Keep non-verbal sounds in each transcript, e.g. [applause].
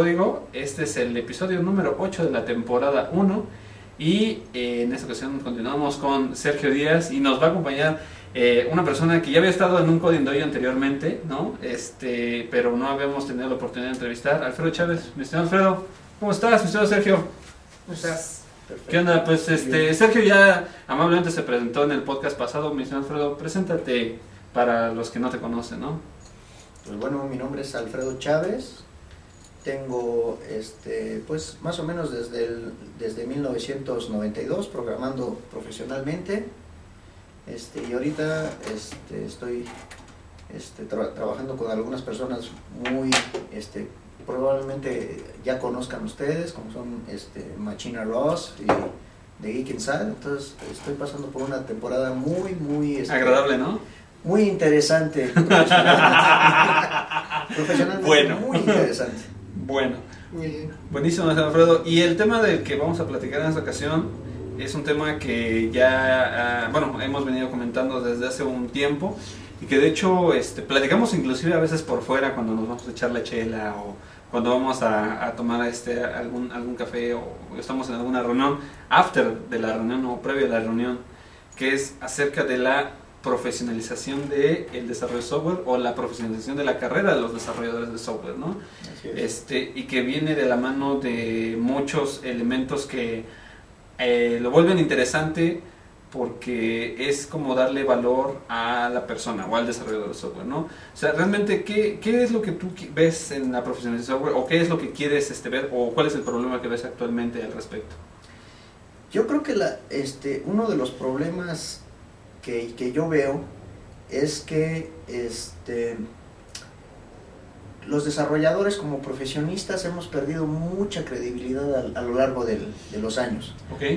Código. Este es el episodio número 8 de la temporada 1. Y eh, en esta ocasión continuamos con Sergio Díaz y nos va a acompañar eh, una persona que ya había estado en un Coding Doy anteriormente, ¿no? Este, pero no habíamos tenido la oportunidad de entrevistar. Alfredo Chávez, mi estimado Alfredo, ¿cómo estás, mi estimado Sergio? ¿Cómo estás? ¿Qué onda? Pues este, Sergio ya amablemente se presentó en el podcast pasado. Mi estimado Alfredo, preséntate para los que no te conocen, ¿no? Pues bueno, mi nombre es Alfredo Chávez. Tengo, este, pues más o menos desde, el, desde 1992 programando profesionalmente. Este, y ahorita este, estoy este, tra- trabajando con algunas personas muy, este, probablemente ya conozcan ustedes, como son este, Machina Ross y The Geek Inside. Entonces estoy pasando por una temporada muy, muy... este, Agradable, ¿no? Muy interesante. [laughs] Profesionalmente, Profesionalmente Bueno. muy interesante. Bueno, buenísimo, mi estimado Alfredo. Y el tema del que vamos a platicar en esta ocasión es un tema que ya, ah, bueno, hemos venido comentando desde hace un tiempo y que de hecho este, platicamos inclusive a veces por fuera cuando nos vamos a echar la chela o cuando vamos a, a tomar este, algún, algún café o estamos en alguna reunión, after de la reunión o previo a la reunión, que es acerca de la profesionalización del el desarrollo de software o la profesionalización de la carrera de los desarrolladores de software, ¿no? Es. este y que viene de la mano de muchos elementos que eh, lo vuelven interesante porque es como darle valor a la persona o al desarrollador de software, ¿no? O sea, realmente, ¿qué, qué es lo que tú ves en la profesionalización de software o qué es lo que quieres este, ver o cuál es el problema que ves actualmente al respecto? Yo creo que la, este, uno de los problemas que, que yo veo es que este, los desarrolladores como profesionistas hemos perdido mucha credibilidad a, a lo largo del- de los años.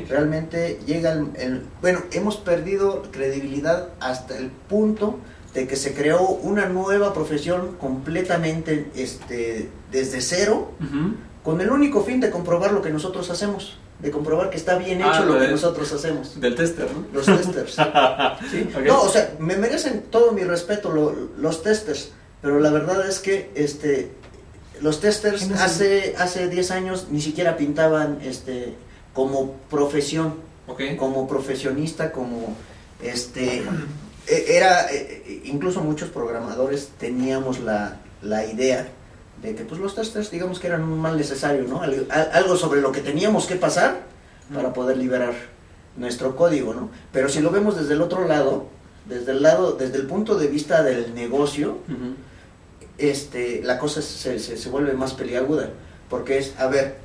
Realmente llega el, el- Bueno, hemos perdido credibilidad hasta el punto de que se creó una nueva profesión completamente este, desde cero, con el único fin de comprobar lo que nosotros hacemos, de comprobar que está bien hecho Ah, lo lo que nosotros hacemos. Del tester, ¿no? Los testers. [laughs] No, o sea, me merecen todo mi respeto lo- los testers, pero la verdad es que este los testers ¿Quién es el- hace hace 10 años ni siquiera pintaban este como profesión, como profesionista, como este e- era e- incluso muchos programadores teníamos la, la idea de que pues los testers digamos que eran un mal necesario, ¿no? Al- al- Algo sobre lo que teníamos que pasar para poder liberar nuestro código, ¿no? Pero si lo vemos desde el otro lado, desde el lado, desde el punto de vista del negocio, este, la cosa se, se, se vuelve más peliaguda, porque es, a ver,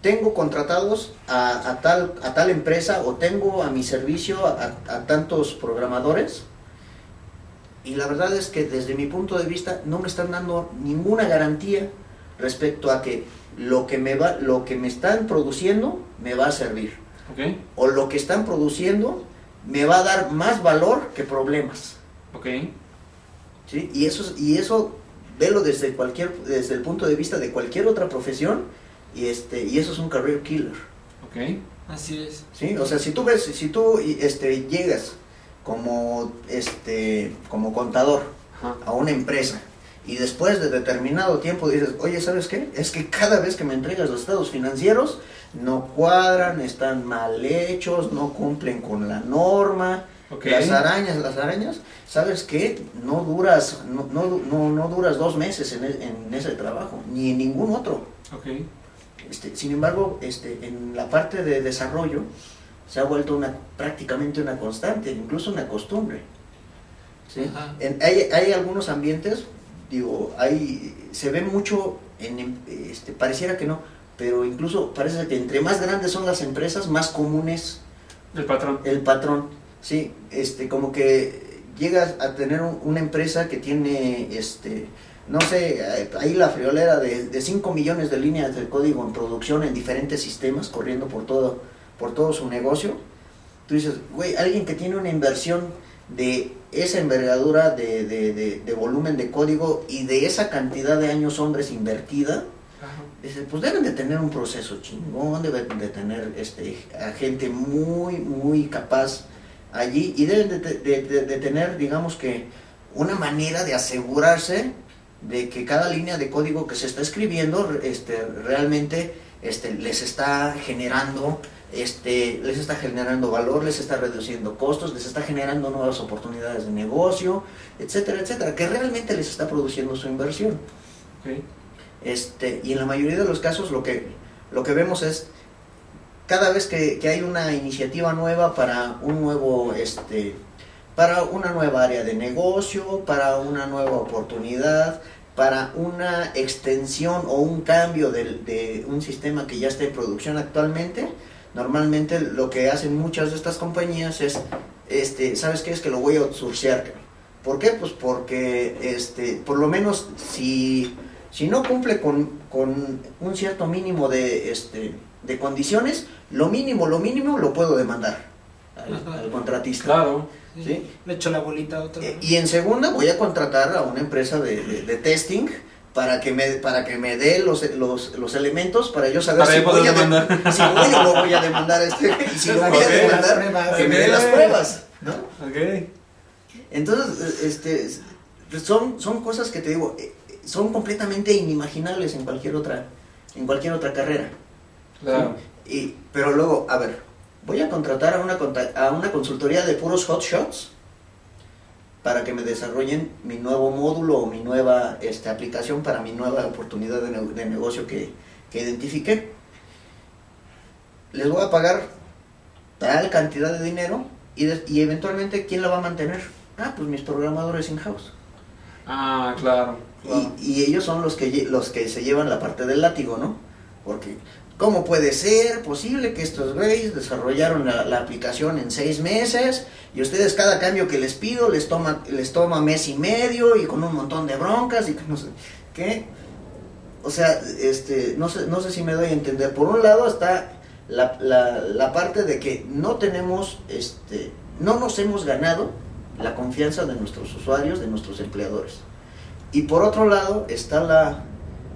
tengo contratados a, a tal, a tal empresa o tengo a mi servicio a, a tantos programadores y la verdad es que desde mi punto de vista no me están dando ninguna garantía respecto a que lo que me va, lo que me están produciendo me va a servir Ok. o lo que están produciendo me va a dar más valor que problemas. Ok. ¿sí? Y eso, es- y eso velo desde, cualquier, desde el punto de vista de cualquier otra profesión y, este, y eso es un career killer. Ok. Así es. ¿sí? O sea, si tú ves, si tú este, llegas como, este, como contador Ajá. a una empresa y después de determinado tiempo dices, oye, ¿sabes qué? Es que cada vez que me entregas los estados financieros no cuadran, están mal hechos, no cumplen con la norma. Las arañas, las arañas, ¿sabes qué? No duras, no, no, no, no duras dos meses en, e- en ese trabajo, ni en ningún otro. Este, sin embargo, este, en la parte de desarrollo se ha vuelto una, prácticamente una constante, incluso una costumbre. ¿sí? En- hay, hay algunos ambientes, digo, hay, se ve mucho, en, em- este, pareciera que no, pero incluso parece que entre más grandes son las empresas, más comunes El patrón. el patrón, sí, este, como que llegas a tener un- una empresa que tiene, este, no sé, ahí la friolera de, de 5 millones de líneas de código en producción en diferentes sistemas, corriendo por todo, por todo su negocio. Tú dices, güey, alguien que tiene una inversión de esa envergadura de, de- de- de volumen de código y de esa cantidad de años hombres invertida, Dice, pues deben de tener un proceso chingón, deben de tener este, a gente muy, muy capaz allí y deben de, de- de- de tener, digamos que, una manera de asegurarse de que cada línea de código que se está escribiendo este, realmente este, les está generando este, les está generando valor, les está reduciendo costos, les está generando nuevas oportunidades de negocio, etcétera, etcétera, que realmente les está produciendo su inversión. Este, y en la mayoría de los casos lo que, lo que vemos es, cada vez que, que hay una iniciativa nueva para un nuevo, este, para una nueva área de negocio, para una nueva oportunidad, para una extensión o un cambio de, de, un sistema que ya está en producción actualmente, normalmente lo que hacen muchas de estas compañías es, este, ¿sabes qué? Es que lo voy a outsourcear. ¿Por qué? Pues porque, este, por lo menos, si, si no cumple con, con un cierto mínimo de, este, de condiciones, lo mínimo, lo mínimo lo puedo demandar al, contratista. Claro. ¿sí? Le echo la bolita a otro. Eh, y en segunda voy a contratar a una empresa de, de, testing para que me para que me dé los, los, los elementos para yo saber Para si, voy a, demandar. de- si voy o no voy a [laughs] demandar a este y si lo voy a demandar que me dé las pruebas ¿no? Ok. entonces este son son cosas que te digo eh, son completamente inimaginables en cualquier otra en cualquier otra carrera Claro. y, pero luego, a ver, voy a contratar a una, a una consultoría de puros hotshots para que me desarrollen mi nuevo módulo o mi nueva este, aplicación para mi nueva oportunidad de, ne- de negocio que, que identifiqué. Les voy a pagar tal cantidad de dinero y, de- y eventualmente, ¿quién la va a mantener? Ah, pues mis programadores in-house. Ah, claro. claro. Y, y ellos son los que, los que se llevan la parte del látigo, ¿no? Porque, ¿cómo puede ser posible que estos güeyes desarrollaron la, aplicación en seis meses y ustedes cada cambio que les pido les toma, les toma mes y medio y con un montón de broncas y no sé qué? O sea, este, no sé, no sé si me doy a entender. Por un lado está la, la, la parte de que no tenemos, este, no nos hemos ganado la confianza de nuestros usuarios, de nuestros empleadores. Y por otro lado está la,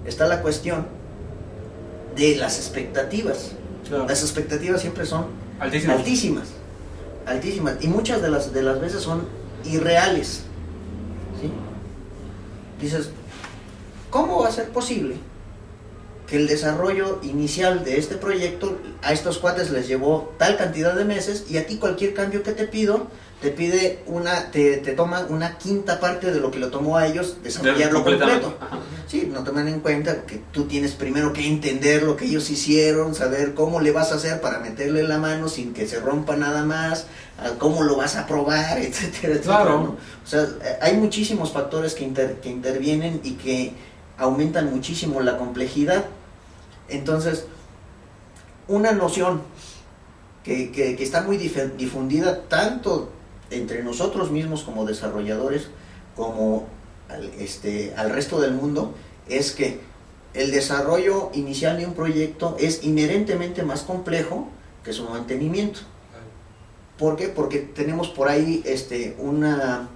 está la cuestión de las expectativas. Claro. Las expectativas siempre son altísimas, altísimas, y muchas de las, de las veces son irreales. ¿sí? Dices, ¿cómo va a ser posible que el desarrollo inicial de este proyecto a estos cuates les llevó tal cantidad de meses y a ti cualquier cambio que te pido te pide una, te, te toma una quinta parte de lo que le tomó a ellos desarrollarlo completo? Ajá. Sí, no toman en cuenta que tú tienes primero que entender lo que ellos hicieron, saber cómo le vas a hacer para meterle la mano sin que se rompa nada más, cómo lo vas a probar, [laughs] etcétera, etcétera. Claro. ¿no? O sea, eh, hay muchísimos factores que, inter- que intervienen y que aumentan muchísimo la complejidad. Entonces, una noción que, que- que está muy dif- difundida tanto entre nosotros mismos como desarrolladores, como al, este, al resto del mundo, es que el desarrollo inicial de un proyecto es inherentemente más complejo que su mantenimiento. ¿Por qué? Porque tenemos por ahí este, una,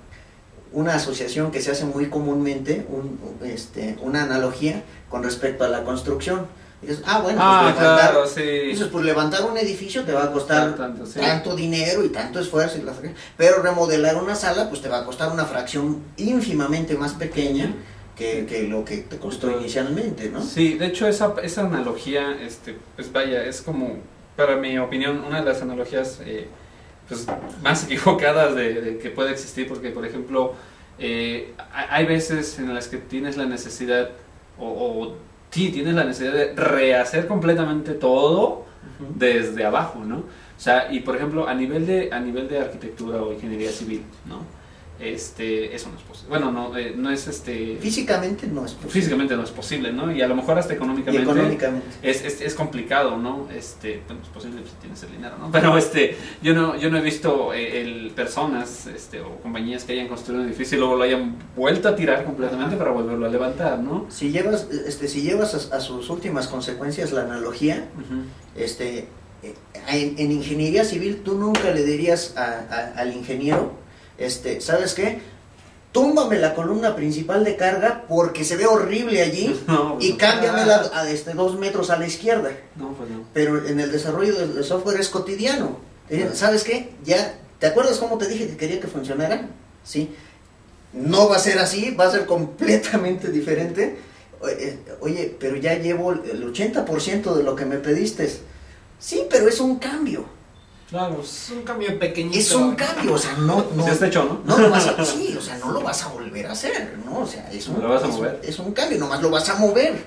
una asociación que se hace muy comúnmente, un- este, una analogía con respecto a la construcción. Dices, ah, bueno, pues Ah, levantar, claro, sí. dices, pues levantar un edificio te va a costar Tanto, sí. tanto dinero y tanto esfuerzo, y la pero remodelar una sala pues te va a costar una fracción ínfimamente más pequeña que, que lo que te costó inicialmente, ¿no? Sí, de hecho esa, esa analogía, este, pues vaya, es como, para mi opinión, una de las analogías eh, pues, más [laughs] equivocadas de, de que puede existir, porque por ejemplo, eh, hay hay veces en las que tienes la necesidad, o, o sí, tienes la necesidad de rehacer completamente todo desde abajo, ¿no? O sea, y por ejemplo, a nivel de, a nivel de arquitectura o ingeniería civil, ¿no? Este, eso no es posible. Bueno, no, eh, no es este... Físicamente no es posible. Físicamente no es posible, ¿no? Y a lo mejor hasta económicamente, económicamente. Es, es, es complicado, ¿no? Este, bueno, es posible si tienes el dinero, ¿no? [laughs] Pero este, yo no, yo no he visto eh, el, personas este, o compañías que hayan construido un edificio y luego lo hayan vuelto a tirar completamente para volverlo a levantar, ¿no? Si llevas, este, si llevas a, a sus últimas consecuencias la analogía, este, eh, en, en ingeniería civil tú nunca le dirías a- a- al ingeniero, este, ¿sabes qué? Túmbame la columna principal de carga porque se ve horrible allí [laughs] No, pues y no. cámbiamela a este, dos metros a la izquierda. No, pues. Pero en el desarrollo del software es cotidiano. Dicen, ¿Sabes qué? Ya, ¿te acuerdas cómo te dije que quería que funcionara? Sí. no va a ser así, va a ser completamente diferente. Eh, oye, pero ya llevo el 80% de lo que me pediste. Sí, pero es un cambio. Claro, es un cambio pequeñito. Es un cambio, o sea, no... no Se está hecho, ¿no? No lo vas a, sí, o sea, no lo vas a volver a hacer, ¿no? O sea, es un, ¿Lo vas a es, mover? es un cambio, nomás lo vas a mover.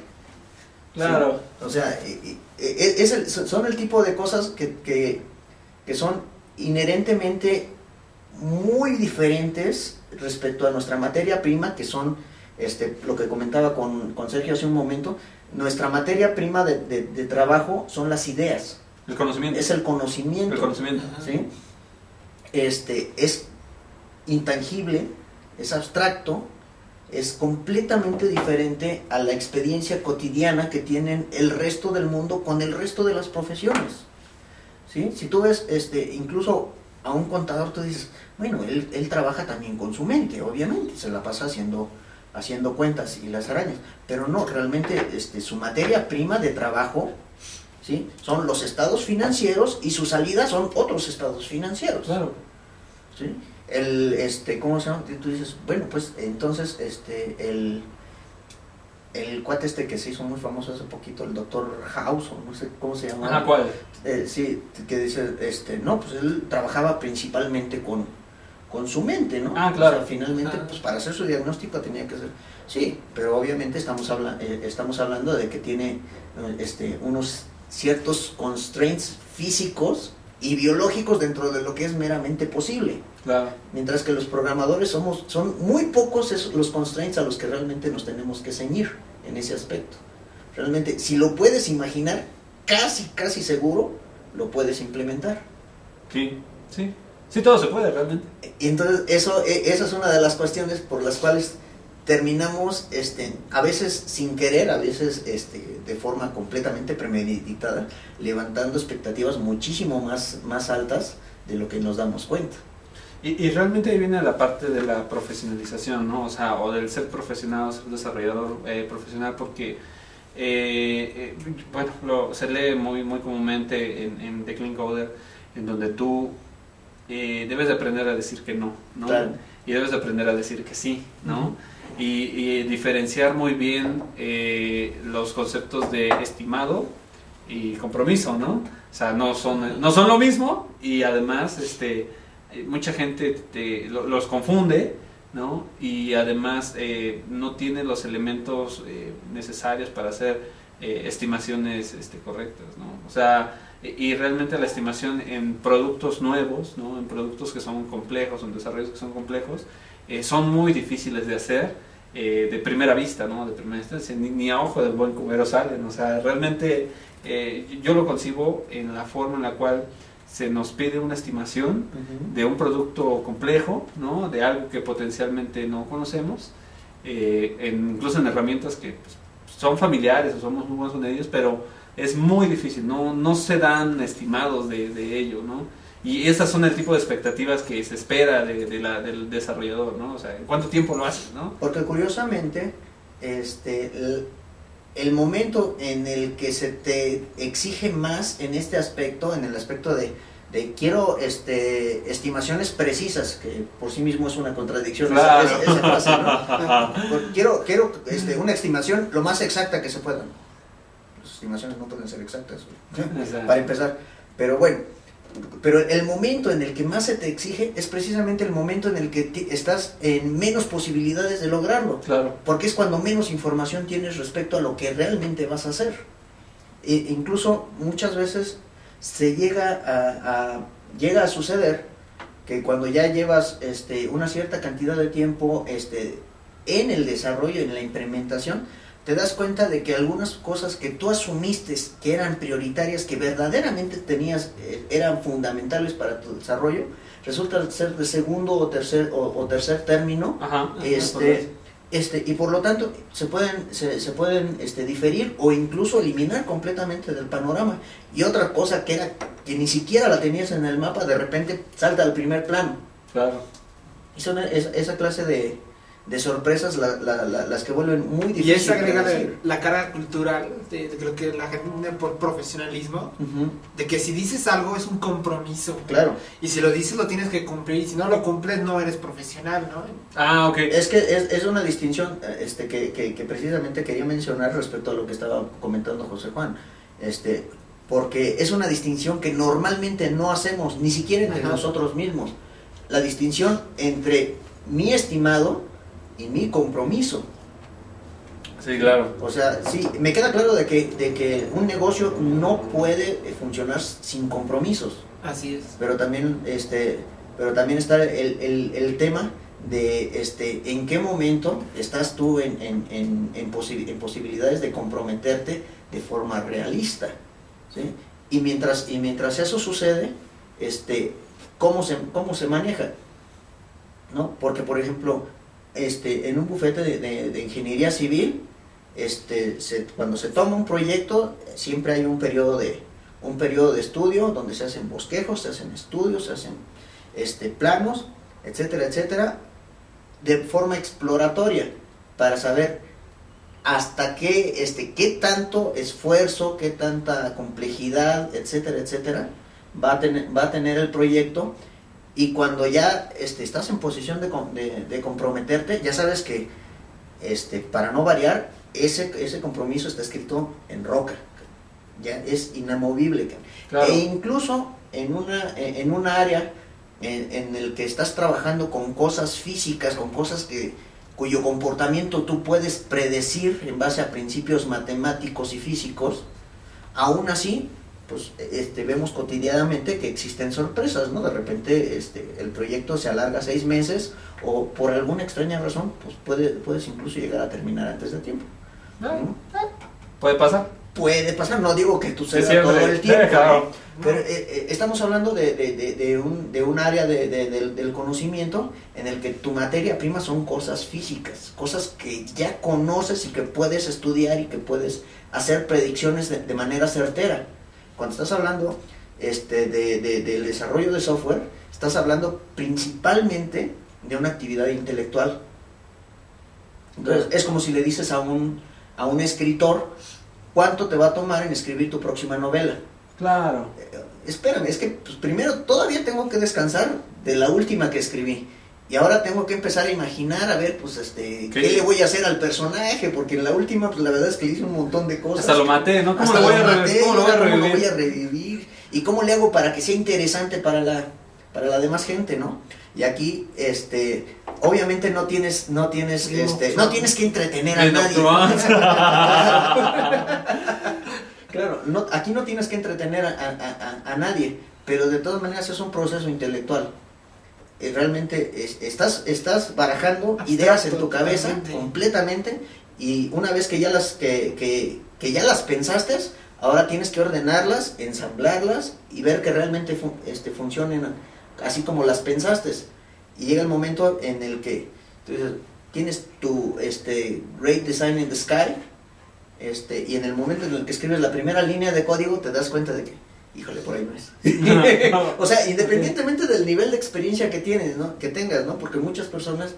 Claro. Sí. O sea, e- e- e- es el- son el tipo de cosas que, que, que son inherentemente muy diferentes respecto a nuestra materia prima, que son este, lo que comentaba con, con Sergio hace un momento. Nuestra materia prima de, de- de trabajo son las ideas, El conocimiento. es el conocimiento. El conocimiento. ¿sí? Este, es intangible, es abstracto, es completamente diferente a la experiencia cotidiana que tienen el resto del mundo con el resto de las profesiones. ¿sí? Si tú ves este, incluso a un contador, tú dices, bueno, él, él trabaja también con su mente, obviamente, se la pasa haciendo, haciendo cuentas y las arañas, pero no, realmente este, su materia prima de trabajo ¿sí? son los estados financieros y su salida son otros estados financieros. Claro. ¿sí? El, este, ¿cómo se llama? Tú dices, bueno, pues entonces, este, el, el cuate este que se hizo muy famoso hace poquito, el doctor House, o no sé cómo se llama. Ajá, ¿cuál? Eh, sí, que dice, este, no, pues él trabajaba principalmente con, con su mente, ¿no? Ah, claro. O sea, finalmente, Ah. pues para hacer su diagnóstico tenía que ser, sí, pero obviamente estamos, habla eh, estamos hablando de que tiene eh, este, unos ciertos constraints físicos y biológicos dentro de lo que es meramente posible. Claro. Mientras que los programadores somos, son muy pocos esos- los constraints a los que realmente nos tenemos que ceñir en ese aspecto. Realmente, si lo puedes imaginar, casi, casi seguro, lo puedes implementar. Sí, sí. Sí, todo se puede realmente. Y entonces, eso, e- esa es una de las cuestiones por las cuales terminamos, este, a veces sin querer, a veces este, de forma completamente premeditada, levantando expectativas muchísimo más, más altas de lo que nos damos cuenta. Y, y realmente ahí viene la parte de la profesionalización, ¿no? O sea, o del ser profesional, ser desarrollador eh, profesional, porque, eh, eh, bueno, lo, se lee muy, muy comúnmente en, en The Clean Coder, en donde tú debes de aprender a decir que no, ¿no? Claro. Y debes de aprender a decir que sí, ¿no? Y, diferenciar muy bien eh, los conceptos de estimado y compromiso, ¿no? O sea, no son, no son lo mismo y además, este eh, mucha gente te- lo- los confunde, ¿no? Y además eh, no tiene los elementos eh, necesarios para hacer estimaciones este, correctas, ¿no? O sea, y realmente la estimación en productos nuevos, ¿no? En productos que son complejos, en desarrollos que son complejos, son muy difíciles de hacer eh, de primera vista, ¿no? De primera instancia, ni, ni a ojo del buen cubero salen, o sea, realmente eh, yo lo concibo en la forma en la cual se nos pide una estimación de un producto complejo, ¿no? de algo que potencialmente no conocemos, eh, en- incluso en herramientas que pues, son familiares o somos muy buenos con ellos, pero es muy difícil, no, no se dan estimados de, de ello, ¿no? Y esas son el tipo de expectativas que se espera de, de la- del desarrollador, ¿no? O sea, ¿en cuánto tiempo lo haces, no? Porque curiosamente, este, el, el momento en el que se te exige más en este aspecto, en el aspecto de, de quiero este, estimaciones precisas, que por sí mismo es una contradicción esa- esa- esa frase, ¿no? [laughs] Por- quiero quiero este, una estimación lo más exacta que se pueda. Las estimaciones no pueden ser exactas, para empezar. Pero bueno, pero el momento en el que más se te exige es precisamente el momento en el que estás en menos posibilidades de lograrlo. Claro, Porque es cuando menos información tienes respecto a lo que realmente vas a hacer. E incluso muchas veces se llega a, a- llega a suceder que cuando ya llevas este, una cierta cantidad de tiempo este, en el desarrollo, en la implementación, te das cuenta de que algunas cosas que tú asumiste que eran prioritarias, que verdaderamente tenías, eh, eran fundamentales para tu desarrollo, resultan ser de segundo o tercer, o- o tercer término ajá, este, este, y por lo tanto se pueden, se, se pueden este, diferir o incluso eliminar completamente del panorama. Y otra cosa que era que ni siquiera la tenías en el mapa, de repente salta al primer plano. claro, Y son es- esa clase de, de sorpresas las que vuelven muy difíciles. Y es agrega la cara cultural de, lo que la gente tiene por profesionalismo, de que si dices algo es un compromiso. Claro. Y si lo dices lo tienes que cumplir, y si no lo cumples no eres profesional, ¿no? Ah, ok. Es que es, es una distinción este, que, que, que, precisamente quería mencionar respecto a lo que estaba comentando José Juan. Este, porque es una distinción que normalmente no hacemos, ni siquiera entre nosotros mismos. La distinción entre mi estimado y mi compromiso. Sí, claro. O sea, sí, me queda claro de que, de que un negocio no puede funcionar sin compromisos. Así es. Pero también, este, pero también está el, el, tema de este, en qué momento estás tú en, en, en, en, posibilidades de comprometerte de forma realista. ¿sí? Y, mientras, y mientras eso sucede, este, ¿cómo, se, ¿cómo se maneja? ¿No? Porque, por ejemplo, este, en un bufete de, ingeniería civil, este, cuando se toma un proyecto, siempre hay un periodo de, un periodo de estudio donde se hacen bosquejos, se hacen estudios, se hacen este, planos, etcétera, etcétera, de forma exploratoria para saber hasta qué, este, qué tanto esfuerzo, qué tanta complejidad, etcétera, etcétera, va a va a tener el proyecto y cuando ya este, estás en posición de, de, comprometerte, ya sabes que este, para no variar, ese, ese compromiso está escrito en roca, ya es inamovible. E incluso en una, en una área en, en, el que estás trabajando con cosas físicas, con cosas que, cuyo comportamiento tú puedes predecir en base a principios matemáticos y físicos, aún así pues este, vemos cotidianamente que existen sorpresas, ¿no? De repente este, el proyecto se alarga seis meses o por alguna extraña razón, pues puede, puedes incluso llegar a terminar antes de tiempo. ¿Puede pasar? Puede pasar, no digo que tú seas todo el tiempo, [laughs] pero eh, eh, estamos hablando de, de, de, un, de un área del, del conocimiento en el que tu materia prima son cosas físicas, cosas que ya conoces y que puedes estudiar y que puedes hacer predicciones de manera certera cuando estás hablando este, de, del desarrollo de software, estás hablando principalmente de una actividad intelectual. Entonces, es como si le dices a un, a un escritor, ¿cuánto te va a tomar en escribir tu próxima novela? Claro. Eh, espérame, es que pues, primero todavía tengo que descansar de la última que escribí. Y ahora tengo que empezar a imaginar, a ver, pues, este, ¿qué, le voy a hacer al personaje? Porque en la última, pues, la verdad es que le hice un montón de cosas. Hasta lo maté, ¿no? ¿Cómo, lo, voy a maté, ¿cómo lo voy a revivir? ¿Cómo lo voy a revivir? ¿Y cómo le hago para que sea interesante para la, para la demás gente, no? Y aquí, este, obviamente no tienes, no tienes, este, no tienes que entretener a nadie. [laughs] claro, no, aquí no tienes que entretener a, a, a nadie, pero de todas maneras es un proceso intelectual. Eh, realmente estás, estás barajando ideas en tu cabeza completamente y una vez que ya las, que, que, que, ya las pensaste, ahora tienes que ordenarlas, ensamblarlas y ver que realmente este, funcionen así como las pensaste. Y llega el momento en el que tienes tu este, Great Design in the Sky este, y en el momento en el que escribes la primera línea de código te das cuenta de que híjole, por ahí no es. [laughs] o sea, independientemente del nivel de experiencia que tienes, ¿no? Que tengas, ¿no? Porque muchas personas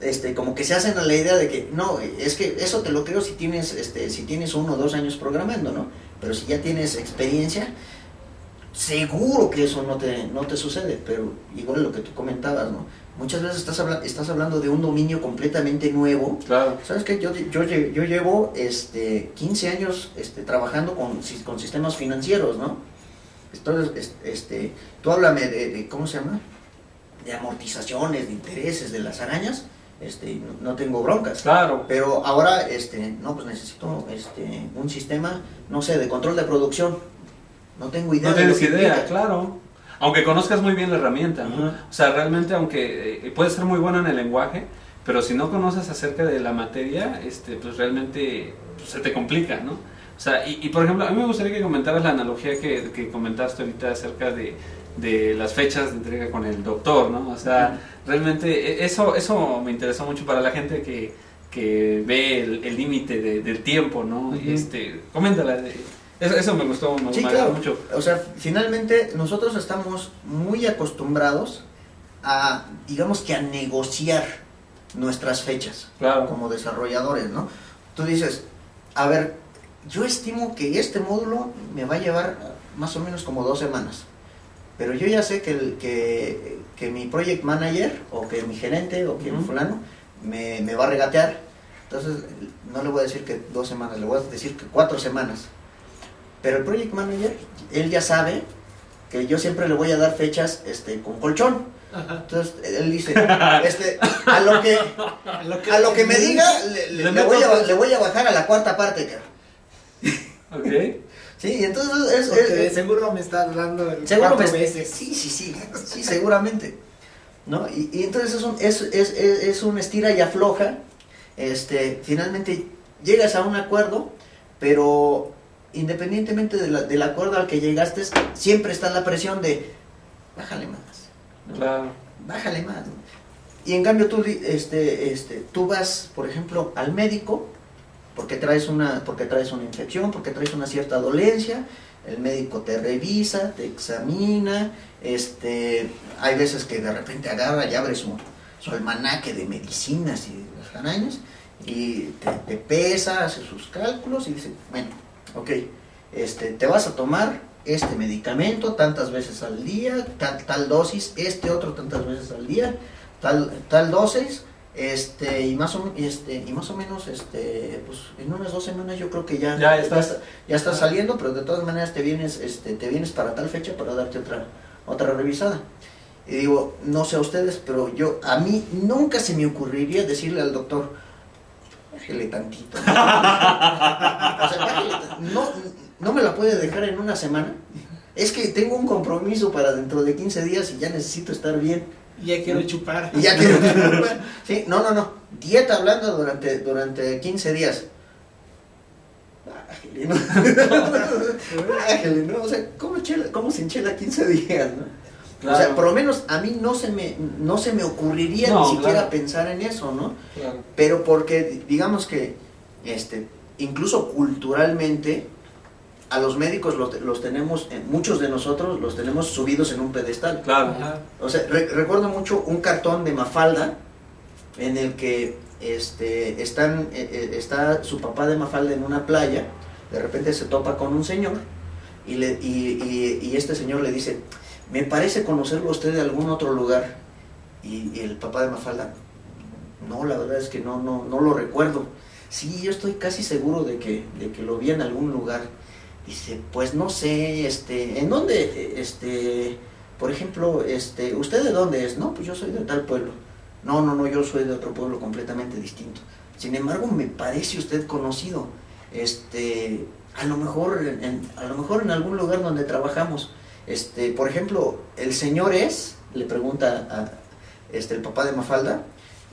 este, como que se hacen a la idea de que, no, es que eso te lo creo si tienes, este, si tienes uno o dos años programando, ¿no? Pero si ya tienes experiencia, seguro que eso no te, no te sucede, pero igual lo que tú comentabas, ¿no? Muchas veces estás, estás hablando de un dominio completamente nuevo. Claro. ¿Sabes qué? Yo, yo, yo llevo este, 15 años este, trabajando con, con sistemas financieros, ¿no? Entonces, este, tú háblame de, ¿cómo se llama? De amortizaciones, de intereses, de las arañas, este, no, tengo broncas. Claro. Pero ahora, este, no, pues necesito este, un sistema, no sé, de control de producción. No tengo idea. No tienes idea, claro. Aunque conozcas muy bien la herramienta, O sea, realmente, aunque eh, puede ser muy buena en el lenguaje, pero si no conoces acerca de la materia, este, pues realmente pues, se te complica, ¿no? O sea, y, por ejemplo, a mí me gustaría que comentaras la analogía que, que comentaste ahorita acerca de, de, las fechas de entrega con el doctor, ¿no? O sea, realmente e, eso, eso me interesó mucho para la gente que, que ve el límite del tiempo, ¿no? y este, coméntala. Eso, eso, me gustó, me, sí, claro. mucho. O sea, finalmente nosotros estamos muy acostumbrados a, digamos que a negociar nuestras fechas Claro. como desarrolladores, ¿no? Tú dices, a ver, yo estimo que este módulo me va a llevar más o menos como dos semanas, pero yo ya sé que, el, que, que mi project manager o que mi gerente o que mi Ujú. fulano me, me va a regatear, entonces no le voy a decir que dos semanas, le voy a decir que cuatro semanas. Pero el project manager, él ya sabe que yo siempre le voy a dar fechas este, con colchón. Ajá. Entonces él dice, [laughs] este, a lo que A lo a lo que me diga, le, le- Le le voy a, le voy a bajar a la cuarta parte, cara. Ok. Sí, y entonces es, seguro me está dando el seguro cuatro me- veces. Sí, sí, sí, sí, seguramente. ¿No? Y, y entonces es un, es, es, es, es un estira y afloja. Este, finalmente llegas a un acuerdo, pero independientemente de la- del acuerdo al que llegaste, siempre está la presión de bájale más. ¿no? Claro. bájale más. ¿no? Y en cambio tú, este, este, tú vas, por ejemplo, al médico porque traes una, porque traes una infección, porque traes una cierta dolencia, el médico te revisa, te examina, este, hay veces que de repente agarra y abre su, su almanaque de medicinas y las arañas y te, te pesa, hace sus cálculos y dice, bueno, ok, este, te vas a tomar este medicamento tantas veces al día, tal, tal dosis, este otro tantas veces al día, tal, tal dosis, este, y más o, este, y más o menos, este, pues en unas dos semanas yo creo que ya, Ya estás. ya estás saliendo, pero de todas maneras te vienes, este, te vienes para tal fecha para darte otra, otra revisada. Y digo, no sé a ustedes, pero yo, a mí nunca se me ocurriría decirle al doctor, bájele tantito. ¿no? [laughs] O sea, bájele tan- no, no me la puede dejar en una semana. Es que tengo un compromiso para dentro de 15 días y ya necesito estar bien. Y ya quiero chupar. Y ya quiero [laughs] Sí, no, no, no. Dieta hablando durante, durante 15 días. Bájele, ¿no? [laughs] ¿no? O sea, ¿cómo, chela, cómo se enchela 15 días, no? O sea, por lo menos a mí no se me, no se me ocurriría No, ni siquiera claro. pensar en eso, ¿no? Claro. Pero porque, digamos que, este, incluso culturalmente, a los médicos los, los tenemos, muchos de nosotros los tenemos subidos en un pedestal. Claro. O sea, re- recuerdo mucho un cartón de Mafalda en el que este, están, eh, eh, está su papá de Mafalda en una playa, de repente se topa con un señor y, le, y, y- y este señor le dice, me parece conocerlo a usted de algún otro lugar. Y, y el papá de Mafalda, no, la verdad es que no, no, no lo recuerdo. Sí, yo estoy casi seguro de que, de que lo vi en algún lugar. Dice, pues no sé, este, ¿en dónde, este, por ejemplo, este, ¿usted de dónde es? No, pues yo soy de tal pueblo. No, no, no, yo soy de otro pueblo completamente distinto. Sin embargo, me parece usted conocido. Este, a lo mejor, en, a lo mejor en algún lugar donde trabajamos. Este, por ejemplo, el señor es, le pregunta a, este, el papá de Mafalda,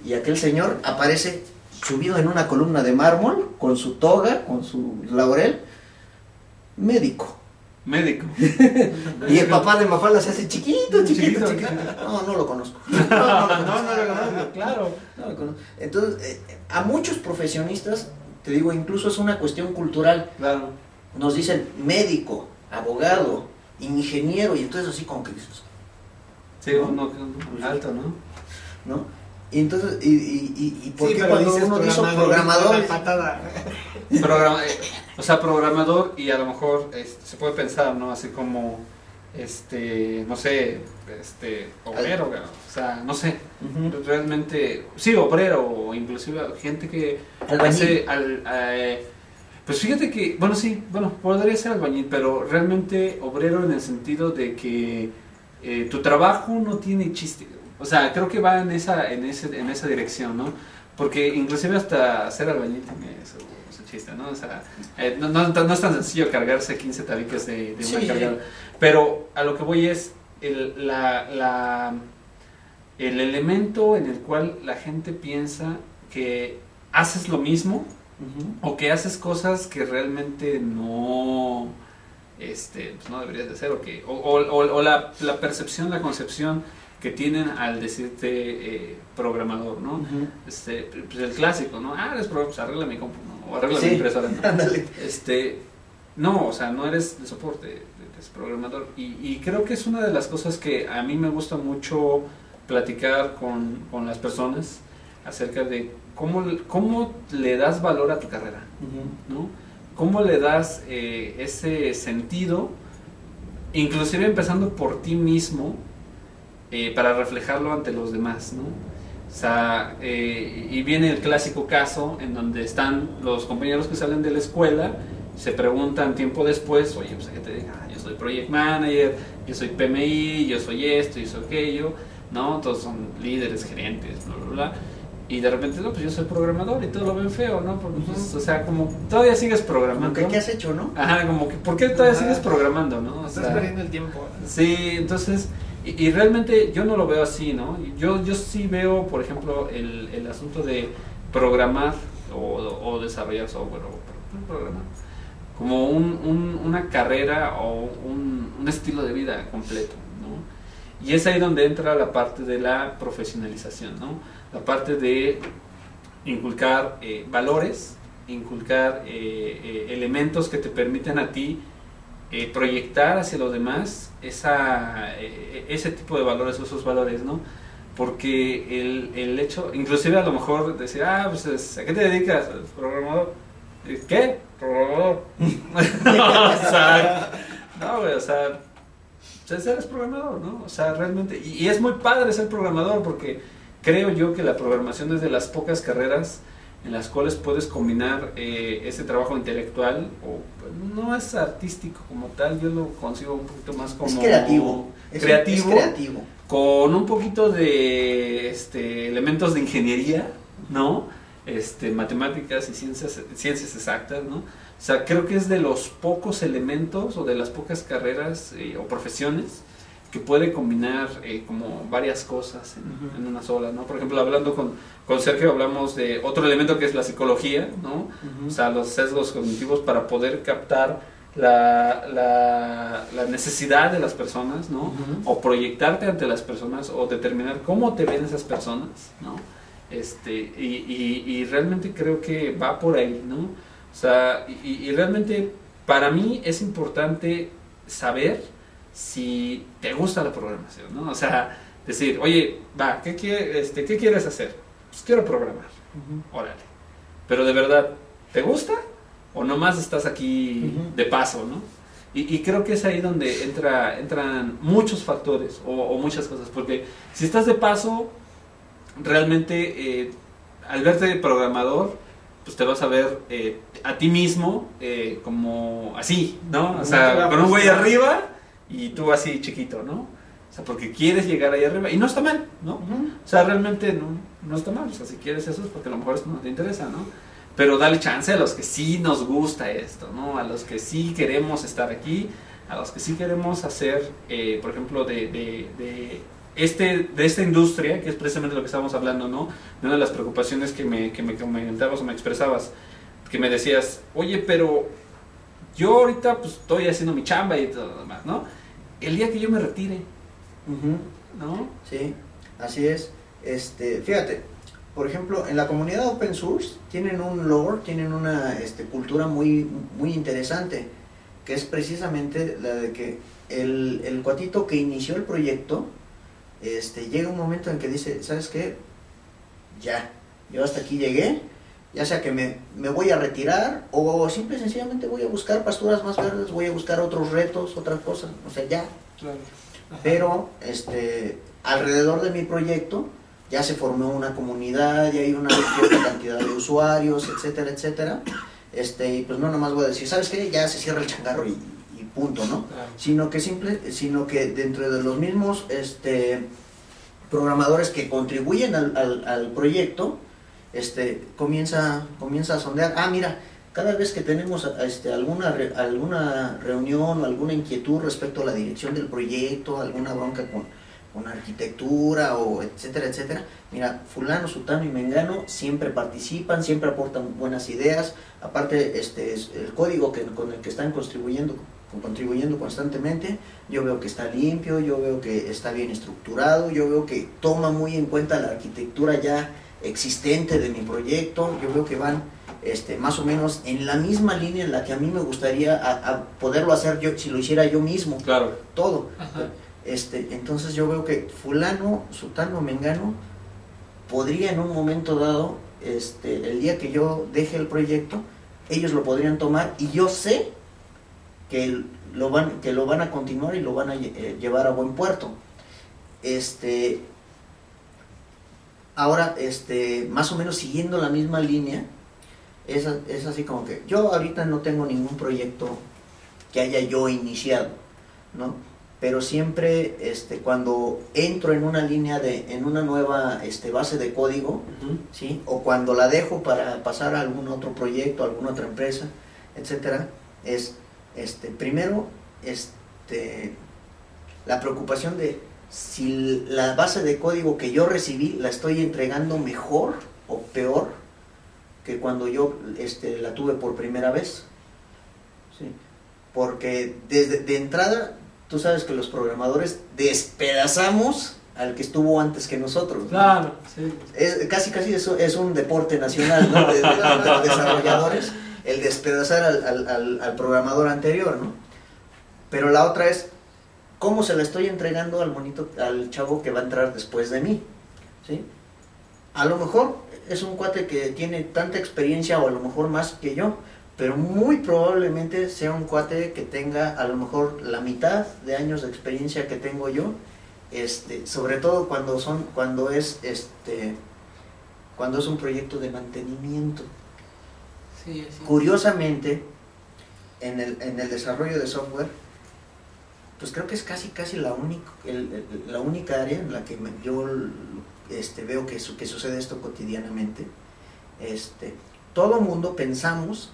y aquel señor aparece subido en una columna de mármol, con su toga, con su laurel, médico. Médico. [laughs] Y el papá de Mafalda se hace chiquito, chiquito, Chiquito. chiquito. No, no lo conozco. [laughs] No, no, lo No, conozco. no lo conozco, claro. No lo conozco. Entonces, eh, a muchos profesionistas, te digo, incluso es una cuestión cultural. Claro. Nos dicen médico, abogado, ingeniero, y entonces así que dices, Sí, no, no, alto, ¿no? ¿no? Y entonces, y, y, y, y por Sí, qué cuando dices uno dice programador, patada. Programa- eh, o sea, programador y a lo mejor este, se puede pensar, ¿no? Así como, este, no sé, este, obrero, o sea, no sé, realmente, sí, obrero, o inclusive gente que Albañil. hace, al, eh, pues fíjate que, bueno, sí, bueno, podría ser albañil, pero realmente obrero en el sentido de que eh, tu trabajo no tiene chiste, o sea, creo que va en esa, en ese, en esa dirección, ¿no? Porque inclusive hasta ser albañil tiene su chiste, ¿no? O sea, eh, no, no, no es tan sencillo cargarse 15 tabiques de, de una cargada. Pero a lo que voy es el, la, la, el elemento en el cual la gente piensa que haces lo mismo o que haces cosas que realmente no este pues no deberías de hacer o que o- o la, la percepción la concepción que tienen al decirte eh, programador no este pues el clásico no ah eres programador pues arregla mi compu ¿no? o arregla Sí. mi impresora ¿no? Este no o sea no eres de soporte eres programador y, y creo que es una de las cosas que a mí me gusta mucho platicar con, con las personas acerca de cómo, cómo le das valor a tu carrera, ¿no? ¿Cómo le das eh, ese sentido, inclusive empezando por ti mismo, eh, para reflejarlo ante los demás, ¿no? O sea, eh, y viene el clásico caso en donde están los compañeros que salen de la escuela, se preguntan tiempo después, oye, pues a qué te diga, ah, yo soy project manager, yo soy PMI, yo soy esto, yo soy aquello, ¿no? Todos son líderes, gerentes, bla, bla, bla. Y de repente, no, pues yo soy programador y todo lo ven feo, ¿no? Pues, o sea, como todavía sigues programando. ¿Qué has hecho, no? Ajá, como que, ¿por qué todavía sigues programando, no? Estás perdiendo el tiempo. Sí, entonces, y, realmente yo no lo veo así, ¿no? Yo, yo sí veo, por ejemplo, el, el asunto de programar o, desarrollar software o programar como un, un, una carrera o un, un estilo de vida completo, ¿no? Y es ahí donde entra la parte de la profesionalización, ¿no? la parte de inculcar eh, valores, inculcar eh, eh, elementos que te permiten a ti proyectar hacia los demás esa, ese tipo de valores, esos valores, ¿no? Porque el, el, hecho, inclusive a lo mejor decir, ah, pues, ¿a qué te dedicas? Programador. ¿Qué? Programador. [laughs] o sea, no, güey, o sea, pues, eres programador, ¿no? O sea, realmente, y, y es muy padre ser programador porque creo yo que la programación es de las pocas carreras en las cuales puedes combinar eh, ese trabajo intelectual, o no es artístico como tal, yo lo consigo un poquito más como... Es creativo. Creativo. Es creativo. Con un poquito de este, elementos de ingeniería, ¿no? Este, matemáticas y ciencias, ciencias exactas, ¿no? O sea, creo que es de los pocos elementos o de las pocas carreras eh, o profesiones que puede combinar eh, como varias cosas en, una sola, ¿no? Por ejemplo, hablando con, con Sergio hablamos de otro elemento que es la psicología, ¿no? O sea, los sesgos cognitivos para poder captar la, la, necesidad de las personas, ¿no? O proyectarte ante las personas o determinar cómo te ven esas personas, ¿no? Este, y, y, realmente creo que va por ahí, ¿no? O sea, y, y realmente para mí es importante saber si te gusta la programación, ¿no? O sea, decir, oye, va, ¿qué, este, ¿qué quieres hacer? Pues quiero programar. Órale. Pero de verdad, ¿te gusta? ¿O nomás estás aquí de paso, no? Y, creo que es ahí donde entra, entran muchos factores o, muchas cosas. Porque si estás de paso, realmente eh, al verte programador, pues te vas a ver eh, a ti mismo eh, como así, ¿no? O sea, con un güey arriba y tú así chiquito, ¿no? O sea, porque quieres llegar ahí arriba y no está mal, ¿no? O sea, realmente no, no está mal. O sea, si quieres eso es porque a lo mejor esto no te interesa, ¿no? Pero dale chance a los que sí nos gusta esto, ¿no? A los que sí queremos estar aquí, a los que sí queremos hacer, eh, por ejemplo, de, de, de, este, de esta industria, que es precisamente lo que estábamos hablando, ¿no? De una de las preocupaciones que me, que me comentabas o me expresabas, que me decías, oye, pero yo ahorita pues estoy haciendo mi chamba y todo lo demás, ¿no? El día que yo me retire, ¿no? Sí, así es. Este, fíjate, por ejemplo, en la comunidad open source tienen un lore, tienen una este, cultura muy, muy interesante, que es precisamente la de que el, el cuatito que inició el proyecto, este, llega un momento en que dice, ¿sabes qué? Ya, yo hasta aquí llegué, ya sea que me, me, voy a retirar o simple y sencillamente voy a buscar pasturas más verdes, voy a buscar otros retos, otras cosas, o sea, ya. Pero este, alrededor de mi proyecto ya se formó una comunidad, ya hay una cierta cantidad de usuarios, etcétera, etcétera. Este, y pues no nomás voy a decir, ¿sabes qué? Ya se cierra el changarro y, punto, ¿no? Sino que simple, sino que dentro de los mismos este, programadores que contribuyen al, al, al proyecto, este, comienza, comienza a sondear, ah, mira, cada vez que tenemos este, alguna, alguna reunión o alguna inquietud respecto a la dirección del proyecto, alguna bronca con, con arquitectura o etcétera, etcétera, mira, fulano, sutano y mengano siempre participan, siempre aportan buenas ideas, aparte este, el código que, con el que están contribuyendo contribuyendo constantemente, yo veo que está limpio, yo veo que está bien estructurado, yo veo que toma muy en cuenta la arquitectura ya existente de mi proyecto, yo creo que van este, más o menos en la misma línea en la que a mí me gustaría a, poderlo hacer yo si lo hiciera yo mismo. Claro. Todo. Este, entonces yo veo que fulano, sutano, mengano podría en un momento dado, este, el día que yo deje el proyecto, ellos lo podrían tomar y yo sé que lo van, que lo van a continuar y lo van a eh, llevar a buen puerto. Este, ahora, este, más o menos siguiendo la misma línea, es, es así como que yo ahorita no tengo ningún proyecto que haya yo iniciado, ¿no? Pero siempre este, cuando entro en una línea de, en una nueva este, base de código, ¿sí? O cuando la dejo para pasar a algún otro proyecto, a alguna otra empresa, etcétera, es este, primero este, la preocupación de si la base de código que yo recibí la estoy entregando mejor o peor que cuando yo este, la tuve por primera vez. ¿sí? Porque desde de entrada, tú sabes que los programadores despedazamos al que estuvo antes que nosotros. Claro, sí. Es, casi, casi eso es un deporte nacional de, los desarrolladores, el despedazar al, al, al, al, programador anterior, ¿no? Pero la otra es, ¿cómo se la estoy entregando al monito, al chavo que va a entrar después de mí? ¿Sí? A lo mejor es un cuate que tiene tanta experiencia o a lo mejor más que yo, pero muy probablemente sea un cuate que tenga a lo mejor la mitad de años de experiencia que tengo yo, este, sobre todo cuando son, cuando es este, cuando es un proyecto de mantenimiento. Sí, sí. Curiosamente, en el, en el desarrollo de software, pues creo que es casi casi la única, el, el, la única área en la que me, yo este, veo que, su, que sucede esto cotidianamente. Este, todo mundo pensamos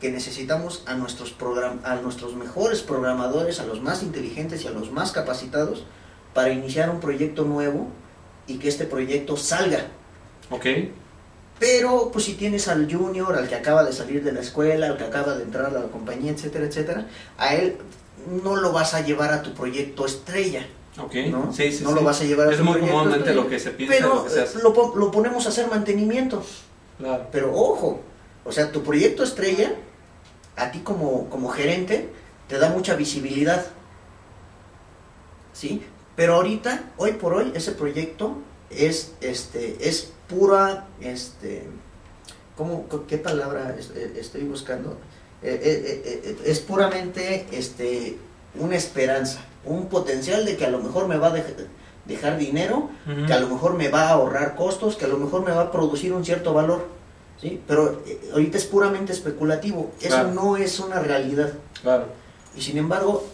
que necesitamos a nuestros, program a nuestros mejores programadores, a los más inteligentes y a los más capacitados para iniciar un proyecto nuevo y que este proyecto salga. Ok. Pero, pues si tienes al junior, al que acaba de salir de la escuela, al que acaba de entrar a la compañía, etcétera, etcétera, a él no lo vas a llevar a tu proyecto estrella. Okay. ¿no? Sí, sí, no sí. lo vas a llevar a es tu muy proyecto comúnmente estrella, lo que se piensa. Pero lo, que se hace. lo, lo ponemos a hacer mantenimiento. Claro. Pero ojo, o sea, tu proyecto estrella, a ti como, como gerente, te da mucha visibilidad. ¿Sí? Pero ahorita, hoy por hoy, ese proyecto es, este, es pura, este, ¿cómo, ¿qué palabra estoy buscando? Eh, eh, eh, es puramente este, una esperanza, un potencial de que a lo mejor me va a dejar, dejar dinero, uh -huh. que a lo mejor me va a ahorrar costos, que a lo mejor me va a producir un cierto valor. ¿sí? Pero ahorita es puramente especulativo, eso no es una realidad. Claro. Y sin embargo,